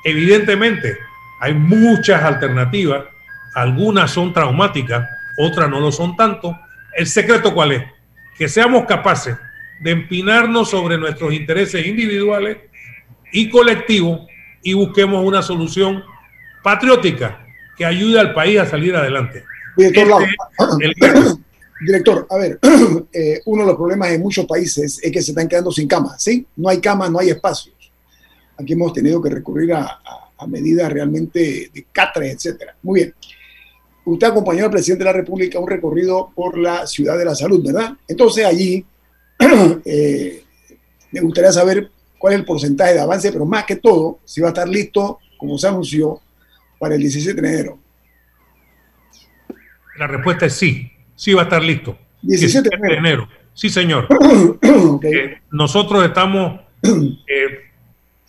evidentemente, hay muchas alternativas. Algunas son traumáticas, otras no lo son tanto. ¿El secreto cuál es? Que seamos capaces de empinarnos sobre nuestros intereses individuales y colectivos y busquemos una solución patriótica que ayude al país a salir adelante. Director, este Director a ver, eh, uno de los problemas en muchos países es que se están quedando sin camas, ¿sí? No hay camas, no hay espacios. Aquí hemos tenido que recurrir a, medidas realmente de catres, etcétera. Muy bien. Usted acompañó al presidente de la República a un recorrido por la ciudad de la salud, ¿verdad? Entonces allí eh, me gustaría saber cuál es el porcentaje de avance, pero más que todo, si va a estar listo, como se anunció, para el 17 de enero. La respuesta es sí, sí va a estar listo. 17 de enero. Sí, señor. Eh, nosotros estamos eh,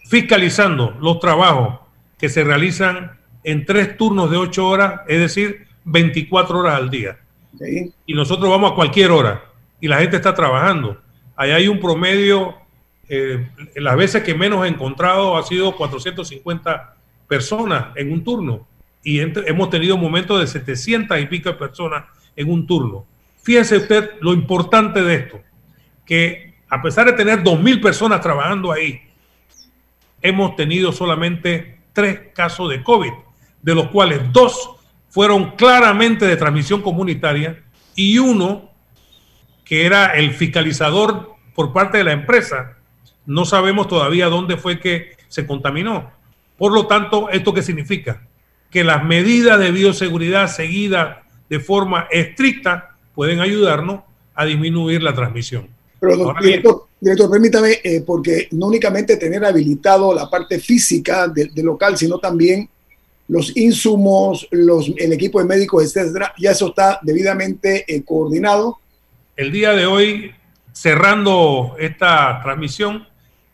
fiscalizando los trabajos que se realizan en tres turnos de ocho horas, es decir, 24 horas al día. Y nosotros vamos a cualquier hora y la gente está trabajando. Ahí hay un promedio, eh, las veces que menos he encontrado ha sido 450 personas en un turno y hemos tenido momentos de 700 y pico personas en un turno. Fíjense usted lo importante de esto, que a pesar de tener 2.000 personas trabajando ahí, hemos tenido solamente tres casos de COVID, de los cuales dos fueron claramente de transmisión comunitaria y uno que era el fiscalizador por parte de la empresa. No sabemos todavía dónde fue que se contaminó. Por lo tanto, ¿esto qué significa? Que las medidas de bioseguridad seguidas de forma estricta pueden ayudarnos a disminuir la transmisión. Pero, director, permítame, eh, porque no únicamente tener habilitado la parte física del local, sino también los insumos, los, el equipo de médicos, etcétera, ya eso está debidamente eh, coordinado el día de hoy, cerrando esta transmisión,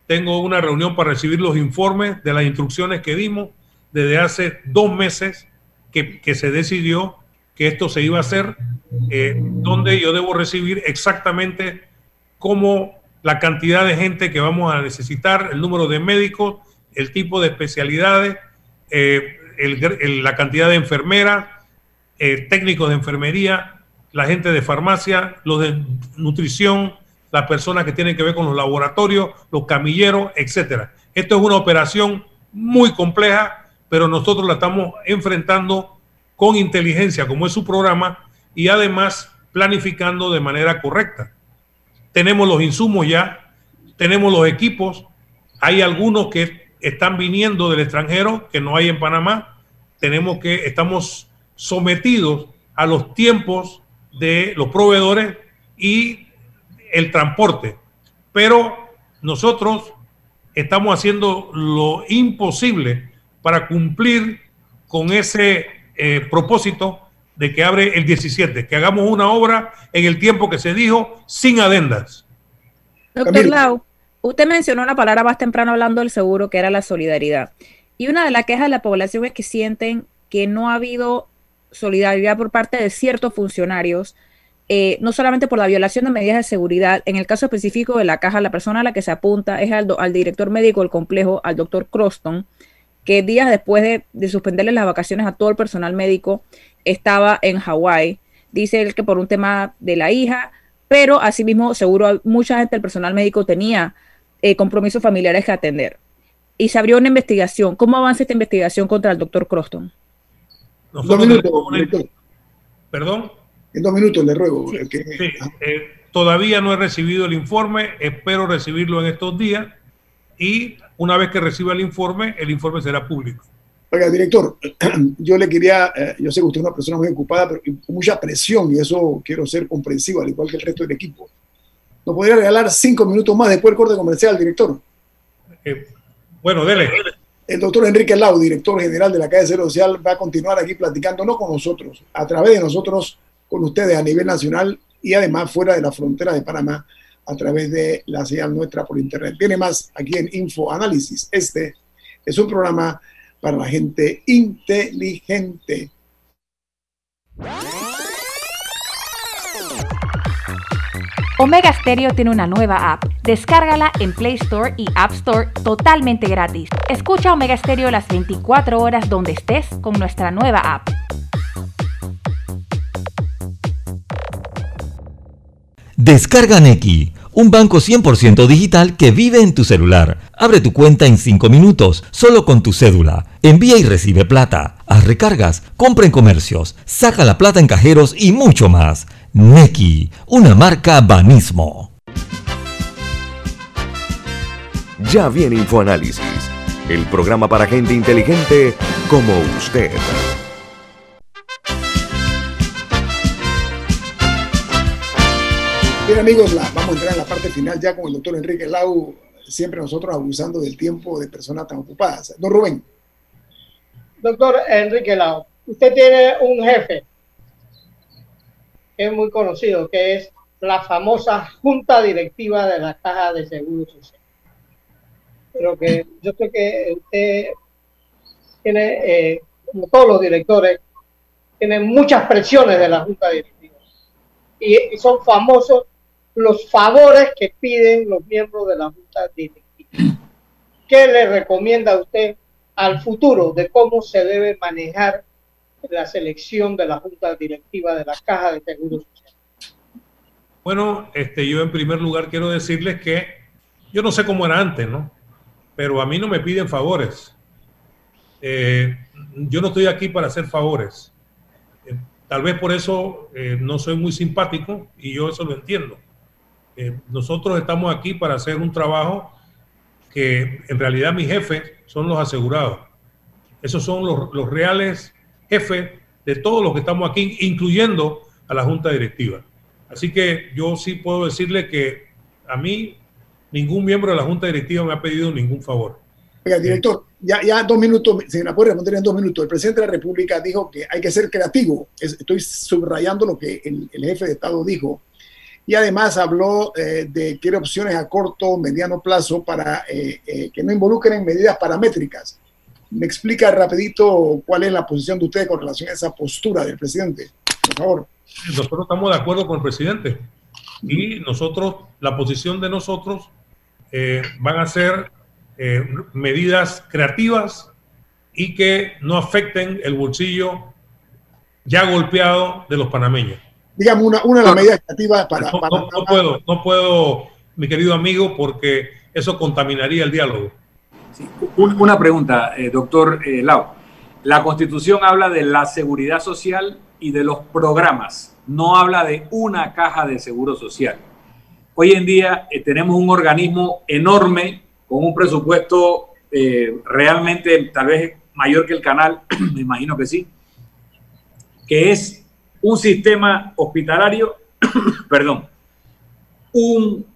tengo una reunión para recibir los informes de las instrucciones que dimos desde hace dos meses que, se decidió que esto se iba a hacer, eh, donde yo debo recibir exactamente cómo la cantidad de gente que vamos a necesitar, el número de médicos, el tipo de especialidades, eh, la cantidad de enfermeras, eh, técnicos de enfermería, la gente de farmacia, los de nutrición, las personas que tienen que ver con los laboratorios, los camilleros, etcétera. Esto es una operación muy compleja, pero nosotros la estamos enfrentando con inteligencia, como es su programa, y además planificando de manera correcta. Tenemos los insumos ya, tenemos los equipos, hay algunos que están viniendo del extranjero que no hay en Panamá. Tenemos que estamos sometidos a los tiempos de los proveedores y el transporte. Pero nosotros estamos haciendo lo imposible para cumplir con ese eh, propósito de que abre el 17, que hagamos una obra en el tiempo que se dijo sin adendas. Doctor Lau, usted mencionó una palabra más temprano hablando del seguro, que era la solidaridad. Y una de las quejas de la población es que sienten que no ha habido solidaridad por parte de ciertos funcionarios, eh, no solamente por la violación de medidas de seguridad, en el caso específico de la caja, la persona a la que se apunta es al, director médico del complejo, al doctor Croston, que días después de, de, suspenderle las vacaciones a todo el personal médico, estaba en Hawái. Dice él que por un tema de la hija, pero asimismo seguro mucha gente del personal médico tenía eh, compromisos familiares que atender. Y se abrió una investigación. ¿Cómo avanza esta investigación contra el doctor Croston? dos minutos, Perdón. En dos minutos le ruego. Eh, todavía no he recibido el informe, espero recibirlo en estos días y una vez que reciba el informe, el informe será público. Oiga, director, yo le quería, eh, yo sé que usted es una persona muy ocupada, pero con mucha presión y eso quiero ser comprensivo, al igual que el resto del equipo. ¿Nos podría regalar cinco minutos más después del corte comercial, director? Eh, bueno, dele. El doctor Enrique Lau, director general de la Calle Cero Social, va a continuar aquí platicando, no con nosotros, a través de nosotros, con ustedes a nivel nacional y además fuera de la frontera de Panamá, a través de la señal nuestra por internet. Tiene más aquí en Info Análisis. Este es un programa para la gente inteligente. Omega Stereo tiene una nueva app. Descárgala en Play Store y App Store totalmente gratis. Escucha Omega Stereo las 24 horas donde estés con nuestra nueva app. Descarga Neki, un banco 100% digital que vive en tu celular. Abre tu cuenta en 5 minutos, solo con tu cédula. Envía y recibe plata. Haz recargas, compra en comercios, saca la plata en cajeros y mucho más. Neki, una marca Banismo. Ya viene InfoAnálisis, el programa para gente inteligente como usted. Bien amigos, vamos a entrar en la parte final ya con el doctor Enrique Lau, siempre nosotros abusando del tiempo de personas tan ocupadas. Don Rubén. Doctor Enrique Lau, usted tiene un jefe es muy conocido, que es la famosa junta directiva de la Caja de Seguro Social. Pero que yo sé que usted tiene, eh, como todos los directores, tiene muchas presiones de la junta directiva. Y, son famosos los favores que piden los miembros de la junta directiva. ¿Qué le recomienda a usted al futuro de cómo se debe manejar la selección de la Junta Directiva de la Caja de Seguros Social? Bueno, este, yo en primer lugar quiero decirles que yo no sé cómo era antes, ¿no? Pero a mí no me piden favores. Eh, yo no estoy aquí para hacer favores. Eh, tal vez por eso eh, no soy muy simpático y yo eso lo entiendo. Nosotros estamos aquí para hacer un trabajo que en realidad mi jefe son los asegurados. Esos son los, los reales jefe de todos los que estamos aquí, incluyendo a la junta directiva. Así que yo sí puedo decirle que a mí ningún miembro de la junta directiva me ha pedido ningún favor. Oiga, director, ya, ya dos minutos, se me puede responder en dos minutos. El presidente de la República dijo que hay que ser creativo. Estoy subrayando lo que el, jefe de Estado dijo. Y además habló eh, de que opciones a corto, mediano plazo para eh, eh, que no involucren medidas paramétricas me explica rapidito cuál es la posición de usted con relación a esa postura del presidente, por favor. Nosotros estamos de acuerdo con el presidente y nosotros, la posición de nosotros eh, van a ser medidas creativas y que no afecten el bolsillo ya golpeado de los panameños. Digamos, una, una de las medidas creativas para... No, no puedo, no puedo, mi querido amigo, porque eso contaminaría el diálogo. Una pregunta, eh, doctor eh, Lau. La Constitución habla de la seguridad social y de los programas, no habla de una caja de seguro social. Hoy en día eh, tenemos un organismo enorme con un presupuesto realmente tal vez mayor que el canal, me imagino que sí, que es un sistema hospitalario, perdón, un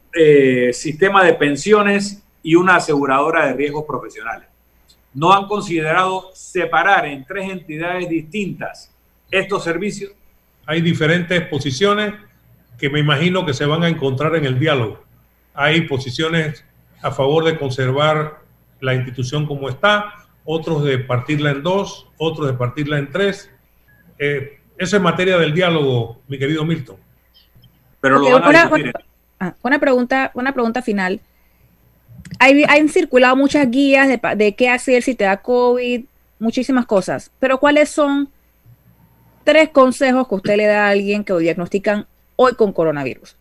sistema de pensiones y una aseguradora de riesgos profesionales. No han considerado separar en tres entidades distintas estos servicios. Hay diferentes posiciones que me imagino que se van a encontrar en el diálogo. Hay posiciones a favor de conservar la institución como está, otros de partirla en dos, otros de partirla en tres. Eh, eso es materia del diálogo, mi querido Milton. Pero lo van a una, ah, una, pregunta, una pregunta final hay, han circulado muchas guías de, qué hacer si te da COVID, muchísimas cosas. Pero ¿cuáles son tres consejos que usted le da a alguien que lo diagnostican hoy con coronavirus?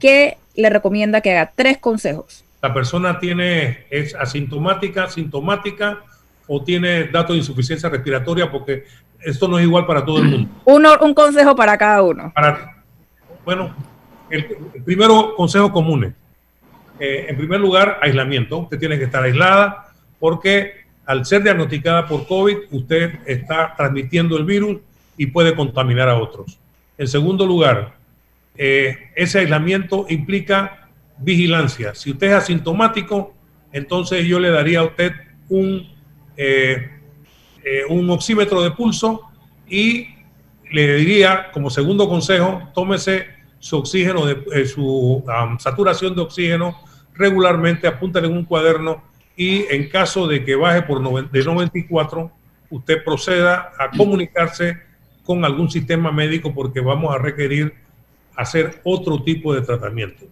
¿Qué le recomienda que haga? Tres consejos. La persona tiene, es asintomática, sintomática o tiene datos de insuficiencia respiratoria porque esto no es igual para todo el mundo. Uno, un consejo para cada uno. bueno, el, el primero consejo común eh, en primer lugar, aislamiento. Usted tiene que estar aislada porque al ser diagnosticada por COVID, usted está transmitiendo el virus y puede contaminar a otros. En segundo lugar, eh, ese aislamiento implica vigilancia. Si usted es asintomático, entonces yo le daría a usted un, eh, un oxímetro de pulso y le diría, como segundo consejo, tómese su oxígeno, de, eh, su saturación de oxígeno regularmente, apúntale en un cuaderno y en caso de que baje por de 94, usted proceda a comunicarse con algún sistema médico porque vamos a requerir hacer otro tipo de tratamiento.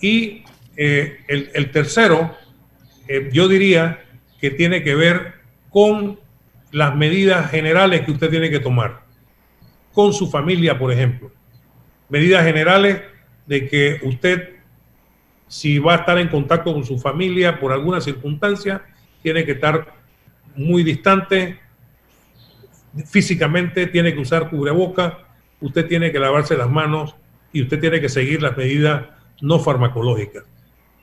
Y eh, el, tercero, eh, yo diría que tiene que ver con las medidas generales que usted tiene que tomar, con su familia, por ejemplo. Medidas generales de que usted, si va a estar en contacto con su familia por alguna circunstancia, tiene que estar muy distante físicamente, tiene que usar cubreboca, usted tiene que lavarse las manos y usted tiene que seguir las medidas no farmacológicas.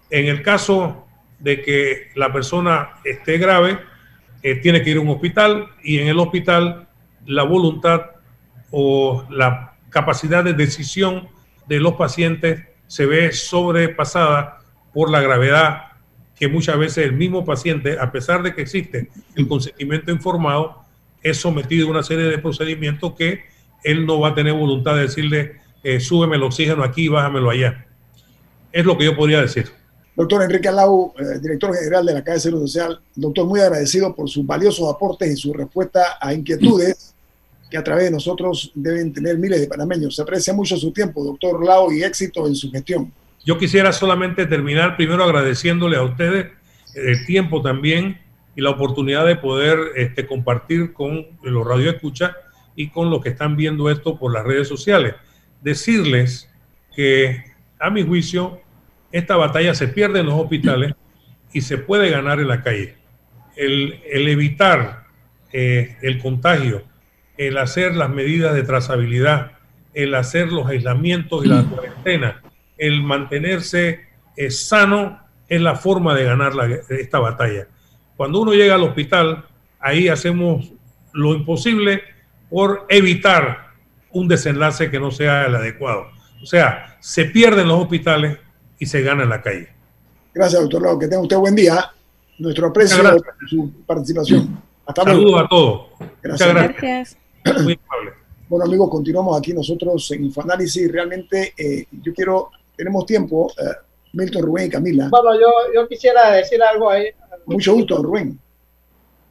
En el caso de que la persona esté grave, eh, tiene que ir a un hospital y en el hospital la voluntad o la capacidad de decisión de los pacientes se ve sobrepasada por la gravedad que muchas veces el mismo paciente, a pesar de que existe el consentimiento informado, es sometido a una serie de procedimientos que él no va a tener voluntad de decirle, eh, súbeme el oxígeno aquí, bájamelo allá. Es lo que yo podría decir. Doctor Enrique Alau, eh, director general de la Caja de Salud Social, doctor, muy agradecido por sus valiosos aportes y su respuesta a inquietudes que a través de nosotros deben tener miles de panameños. Se aprecia mucho su tiempo, doctor Lau, y éxito en su gestión. Yo quisiera solamente terminar primero agradeciéndole a ustedes el tiempo también y la oportunidad de poder este, compartir con los radioescuchas y con los que están viendo esto por las redes sociales. Decirles que, a mi juicio, esta batalla se pierde en los hospitales y se puede ganar en la calle. El, evitar eh, el contagio, el hacer las medidas de trazabilidad, el hacer los aislamientos y la cuarentena, el mantenerse eh, sano es la forma de ganar esta batalla. Cuando uno llega al hospital, ahí hacemos lo imposible por evitar un desenlace que no sea el adecuado. O sea, se pierden los hospitales y se gana en la calle. Gracias, doctor Lau. Que tenga usted buen día. Nuestro aprecio por su participación. Hasta Saludos a todos. Gracias. Muchas gracias. Muy amable. Bueno, amigos, continuamos aquí nosotros en Infoanálisis. Realmente, eh, yo quiero, tenemos tiempo, eh, Milton, Rubén y Camila. Bueno, yo, yo quisiera decir algo ahí. Mucho gusto, Rubén.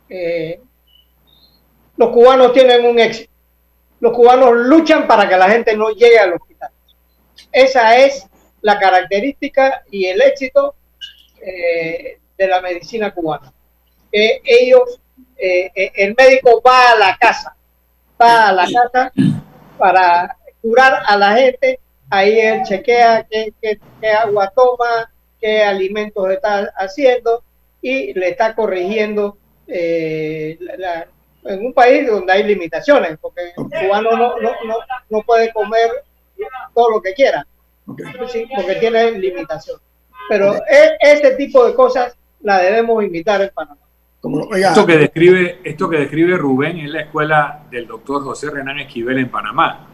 Eh, los cubanos tienen un éxito. Los cubanos luchan para que la gente no llegue al hospital. Esa es la característica y el éxito eh, de la medicina cubana. Que ellos, eh, eh, el médico va a la casa, va a la casa para curar a la gente, ahí él chequea qué, qué agua toma, qué alimentos está haciendo y le está corrigiendo en un país donde hay limitaciones, porque el cubano no, no, no, no puede comer todo lo que quiera. Sí, porque tiene limitación. Pero e, este tipo de cosas la debemos invitar en Panamá. esto, que describe, esto que describe Rubén es la escuela del doctor José Renán Esquivel en Panamá,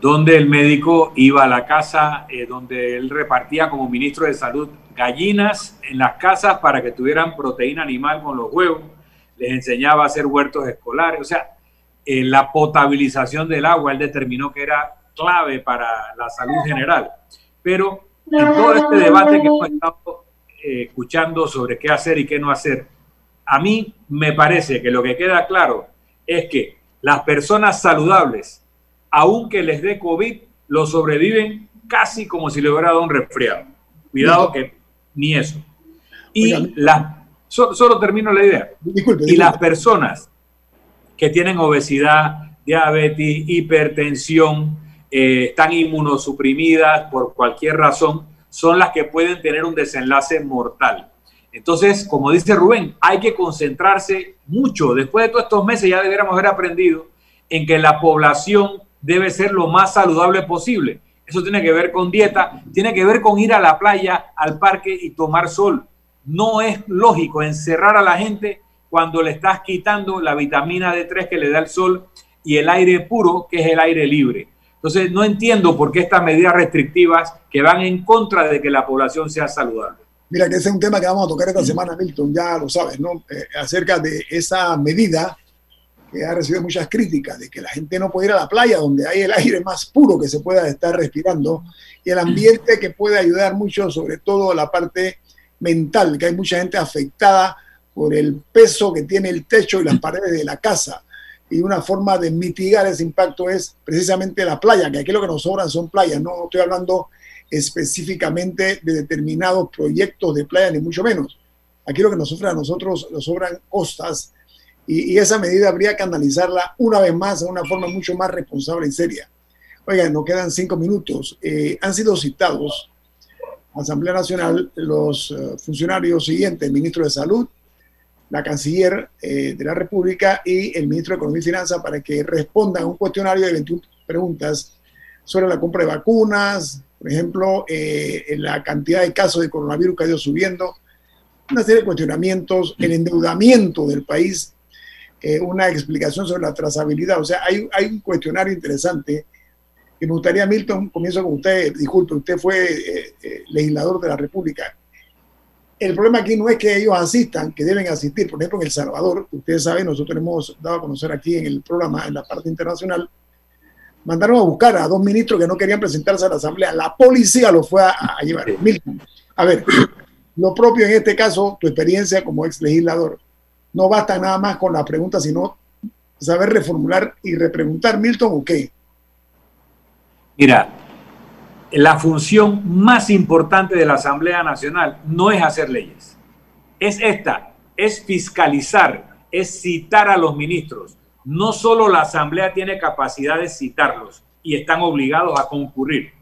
donde el médico iba a la casa, eh, donde él repartía como ministro de salud gallinas en las casas para que tuvieran proteína animal con los huevos, les enseñaba a hacer huertos escolares, o sea, eh, la potabilización del agua, él determinó que era clave para la salud general. Pero en todo este debate que hemos estado eh, escuchando sobre qué hacer y qué no hacer, a mí me parece que lo que queda claro es que las personas saludables, aunque les dé COVID, lo sobreviven casi como si le hubiera dado un resfriado. Cuidado que ni eso. Y solo, termino la idea. Y las personas que tienen obesidad, diabetes, hipertensión, eh, están inmunosuprimidas por cualquier razón, son las que pueden tener un desenlace mortal. Entonces, como dice Rubén, hay que concentrarse mucho. Después de todos estos meses ya deberíamos haber aprendido en que la población debe ser lo más saludable posible. Eso tiene que ver con dieta, tiene que ver con ir a la playa, al parque y tomar sol. No es lógico encerrar a la gente cuando le estás quitando la vitamina D3 que le da el sol y el aire puro, que es el aire libre. Entonces, no entiendo por qué estas medidas restrictivas que van en contra de que la población sea saludable. Mira, que ese es un tema que vamos a tocar esta semana, Milton, ya lo sabes, ¿no? Eh, acerca de esa medida que ha recibido muchas críticas de que la gente no puede ir a la playa donde hay el aire más puro que se pueda estar respirando y el ambiente que puede ayudar mucho, sobre todo la parte mental, que hay mucha gente afectada por el peso que tiene el techo y las paredes de la casa. Y una forma de mitigar ese impacto es precisamente la playa, que aquí lo que nos sobran son playas, no estoy hablando específicamente de determinados proyectos de playa, ni mucho menos. Aquí lo que nos sufre a nosotros, nos sobran costas, y, esa medida habría que analizarla una vez más de una forma mucho más responsable y seria. Oigan, nos quedan cinco minutos. Eh, han sido citados Asamblea Nacional los eh, funcionarios siguientes, ministro de Salud, la canciller eh, de la República y el ministro de Economía y Finanzas para que respondan a un cuestionario de 21 preguntas sobre la compra de vacunas, por ejemplo, la cantidad de casos de coronavirus que ha ido subiendo, una serie de cuestionamientos, el endeudamiento del país eh, una explicación sobre la trazabilidad. O sea, hay, hay un cuestionario interesante que me gustaría, Milton, comienzo con usted, disculpe, usted fue eh, eh, legislador de la República. El problema aquí no es que ellos asistan, que deben asistir. Por ejemplo, en El Salvador, ustedes saben, nosotros hemos dado a conocer aquí en el programa, en la parte internacional, mandaron a buscar a dos ministros que no querían presentarse a la Asamblea. La policía los fue a, a llevar. Milton, a ver, lo propio en este caso, tu experiencia como ex legislador no basta nada más con la pregunta, sino saber reformular y repreguntar. Milton, ¿o qué? Mira, la función más importante de la Asamblea Nacional no es hacer leyes. Es esta, es fiscalizar, es citar a los ministros. No solo la Asamblea tiene capacidad de citarlos y están obligados a concurrir.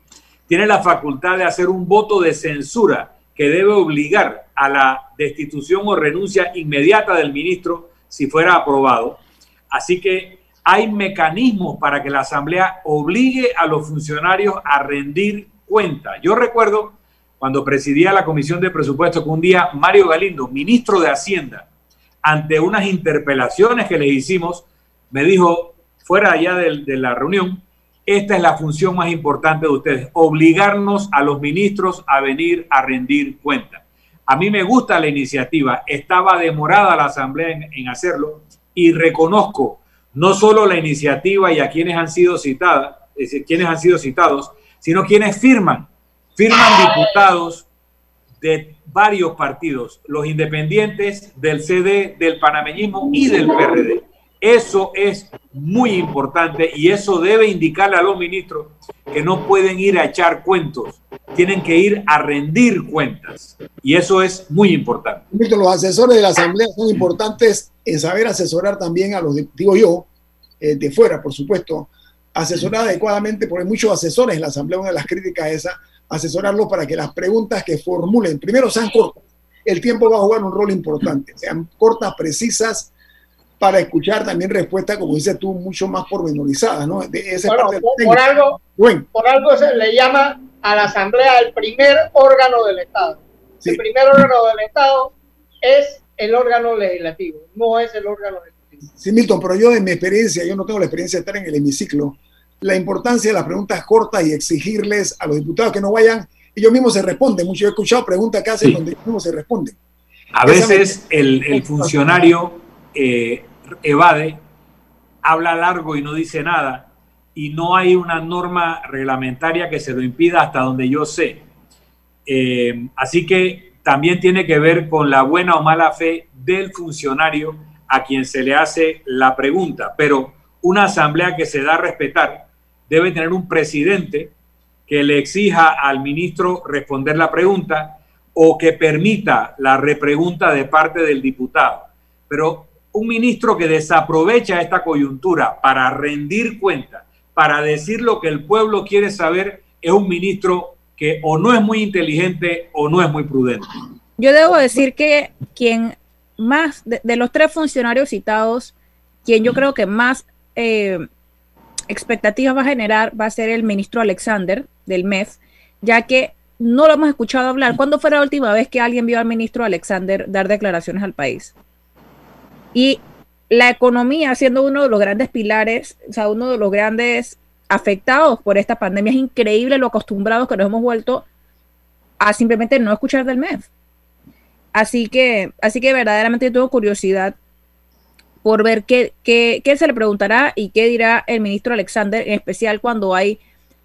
Tiene la facultad de hacer un voto de censura que debe obligar a la destitución o renuncia inmediata del ministro si fuera aprobado. Así que hay mecanismos para que la Asamblea obligue a los funcionarios a rendir cuenta. Yo recuerdo cuando presidía la Comisión de Presupuestos que un día Mario Galindo, ministro de Hacienda, ante unas interpelaciones que le hicimos, me dijo, fuera allá de, la reunión, esta es la función más importante de ustedes, obligarnos a los ministros a venir a rendir cuenta. A mí me gusta la iniciativa, estaba demorada la Asamblea en, hacerlo y reconozco no solo la iniciativa y a quienes han sido citadas, quienes han sido citados, sino quienes firman. Firman diputados de varios partidos, los independientes del CD, del panameñismo y del PRD. Eso es muy importante y eso debe indicarle a los ministros que no pueden ir a echar cuentos, tienen que ir a rendir cuentas. Y eso es muy importante. Los asesores de la Asamblea son importantes en saber asesorar también a los, digo yo, eh, de fuera, por supuesto, asesorar adecuadamente, porque hay muchos asesores en la Asamblea, una de las críticas es esa, asesorarlos para que las preguntas que formulen, primero sean cortas. El tiempo va a jugar un rol importante, sean cortas, precisas, para escuchar también respuestas, como dices tú, mucho más pormenorizadas, ¿no? De por, algo, por algo se le llama a la Asamblea el primer órgano del Estado. El primer órgano del Estado es el órgano legislativo, no es el órgano legislativo. Sí, Milton, pero yo en mi experiencia, yo no tengo la experiencia de estar en el hemiciclo, la importancia de las preguntas cortas y exigirles a los diputados que no vayan, ellos mismos se responden. Mucho he escuchado preguntas que hacen donde ellos mismos se responden. A veces el, el funcionario eh, evade, habla largo y no dice nada, y no hay una norma reglamentaria que se lo impida hasta donde yo sé. Eh, así que también tiene que ver con la buena o mala fe del funcionario a quien se le hace la pregunta. Pero una asamblea que se da a respetar debe tener un presidente que le exija al ministro responder la pregunta o que permita la repregunta de parte del diputado. Pero un ministro que desaprovecha esta coyuntura para rendir cuenta, para decir lo que el pueblo quiere saber, es un ministro que o no es muy inteligente o no es muy prudente. Yo debo decir que quien más, de, los tres funcionarios citados, quien yo creo que más eh, expectativas va a generar va a ser el ministro Alexander del MEF, ya que no lo hemos escuchado hablar. ¿Cuándo fue la última vez que alguien vio al ministro Alexander dar declaraciones al país? Y la economía, siendo uno de los grandes pilares, o sea, uno de los grandes afectados por esta pandemia, es increíble lo acostumbrados que nos hemos vuelto a simplemente no escuchar del MEF. Así que, así que verdaderamente tengo curiosidad por ver qué, qué, qué se le preguntará y qué dirá el ministro Alexander, en especial cuando hay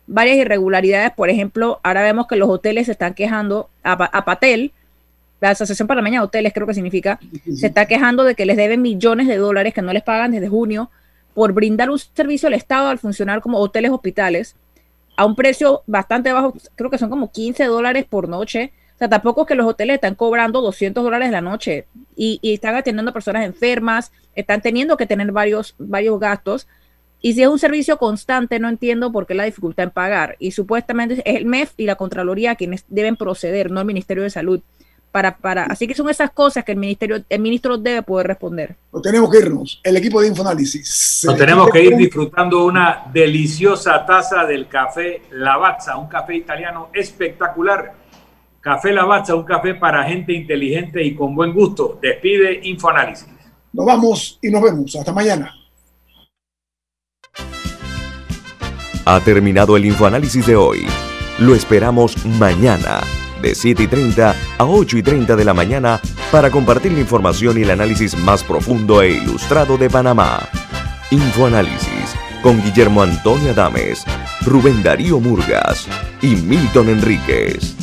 varias irregularidades. Por ejemplo, ahora vemos que los hoteles se están quejando a, Patel, la Asociación Panameña de Hoteles creo que significa, se está quejando de que les deben millones de dólares que no les pagan desde junio por brindar un servicio al Estado al funcionar como hoteles hospitales a un precio bastante bajo, creo que son como 15 dólares por noche. Sea, tampoco es que los hoteles están cobrando 200 dólares la noche y, y, están atendiendo a personas enfermas, están teniendo que tener varios, varios gastos. Y si es un servicio constante, no entiendo por qué la dificultad en pagar. Y supuestamente es el MEF y la Contraloría quienes deben proceder, no el Ministerio de Salud. Para, para, así que son esas cosas que el ministerio, el ministro debe poder responder. No tenemos que irnos. El equipo de Infoanálisis. Nos tenemos que ir disfrutando una deliciosa taza del café Lavazza, un café italiano espectacular. Café Lavazza, un café para gente inteligente y con buen gusto. Despide Infoanálisis. Nos vamos y nos vemos. Hasta mañana. Ha terminado el infoanálisis de hoy. Lo esperamos mañana, de 7 y 30 a 8 y 30 de la mañana, para compartir la información y el análisis más profundo e ilustrado de Panamá. Infoanálisis con Guillermo Antonio Adames, Rubén Darío Murgas y Milton Enríquez.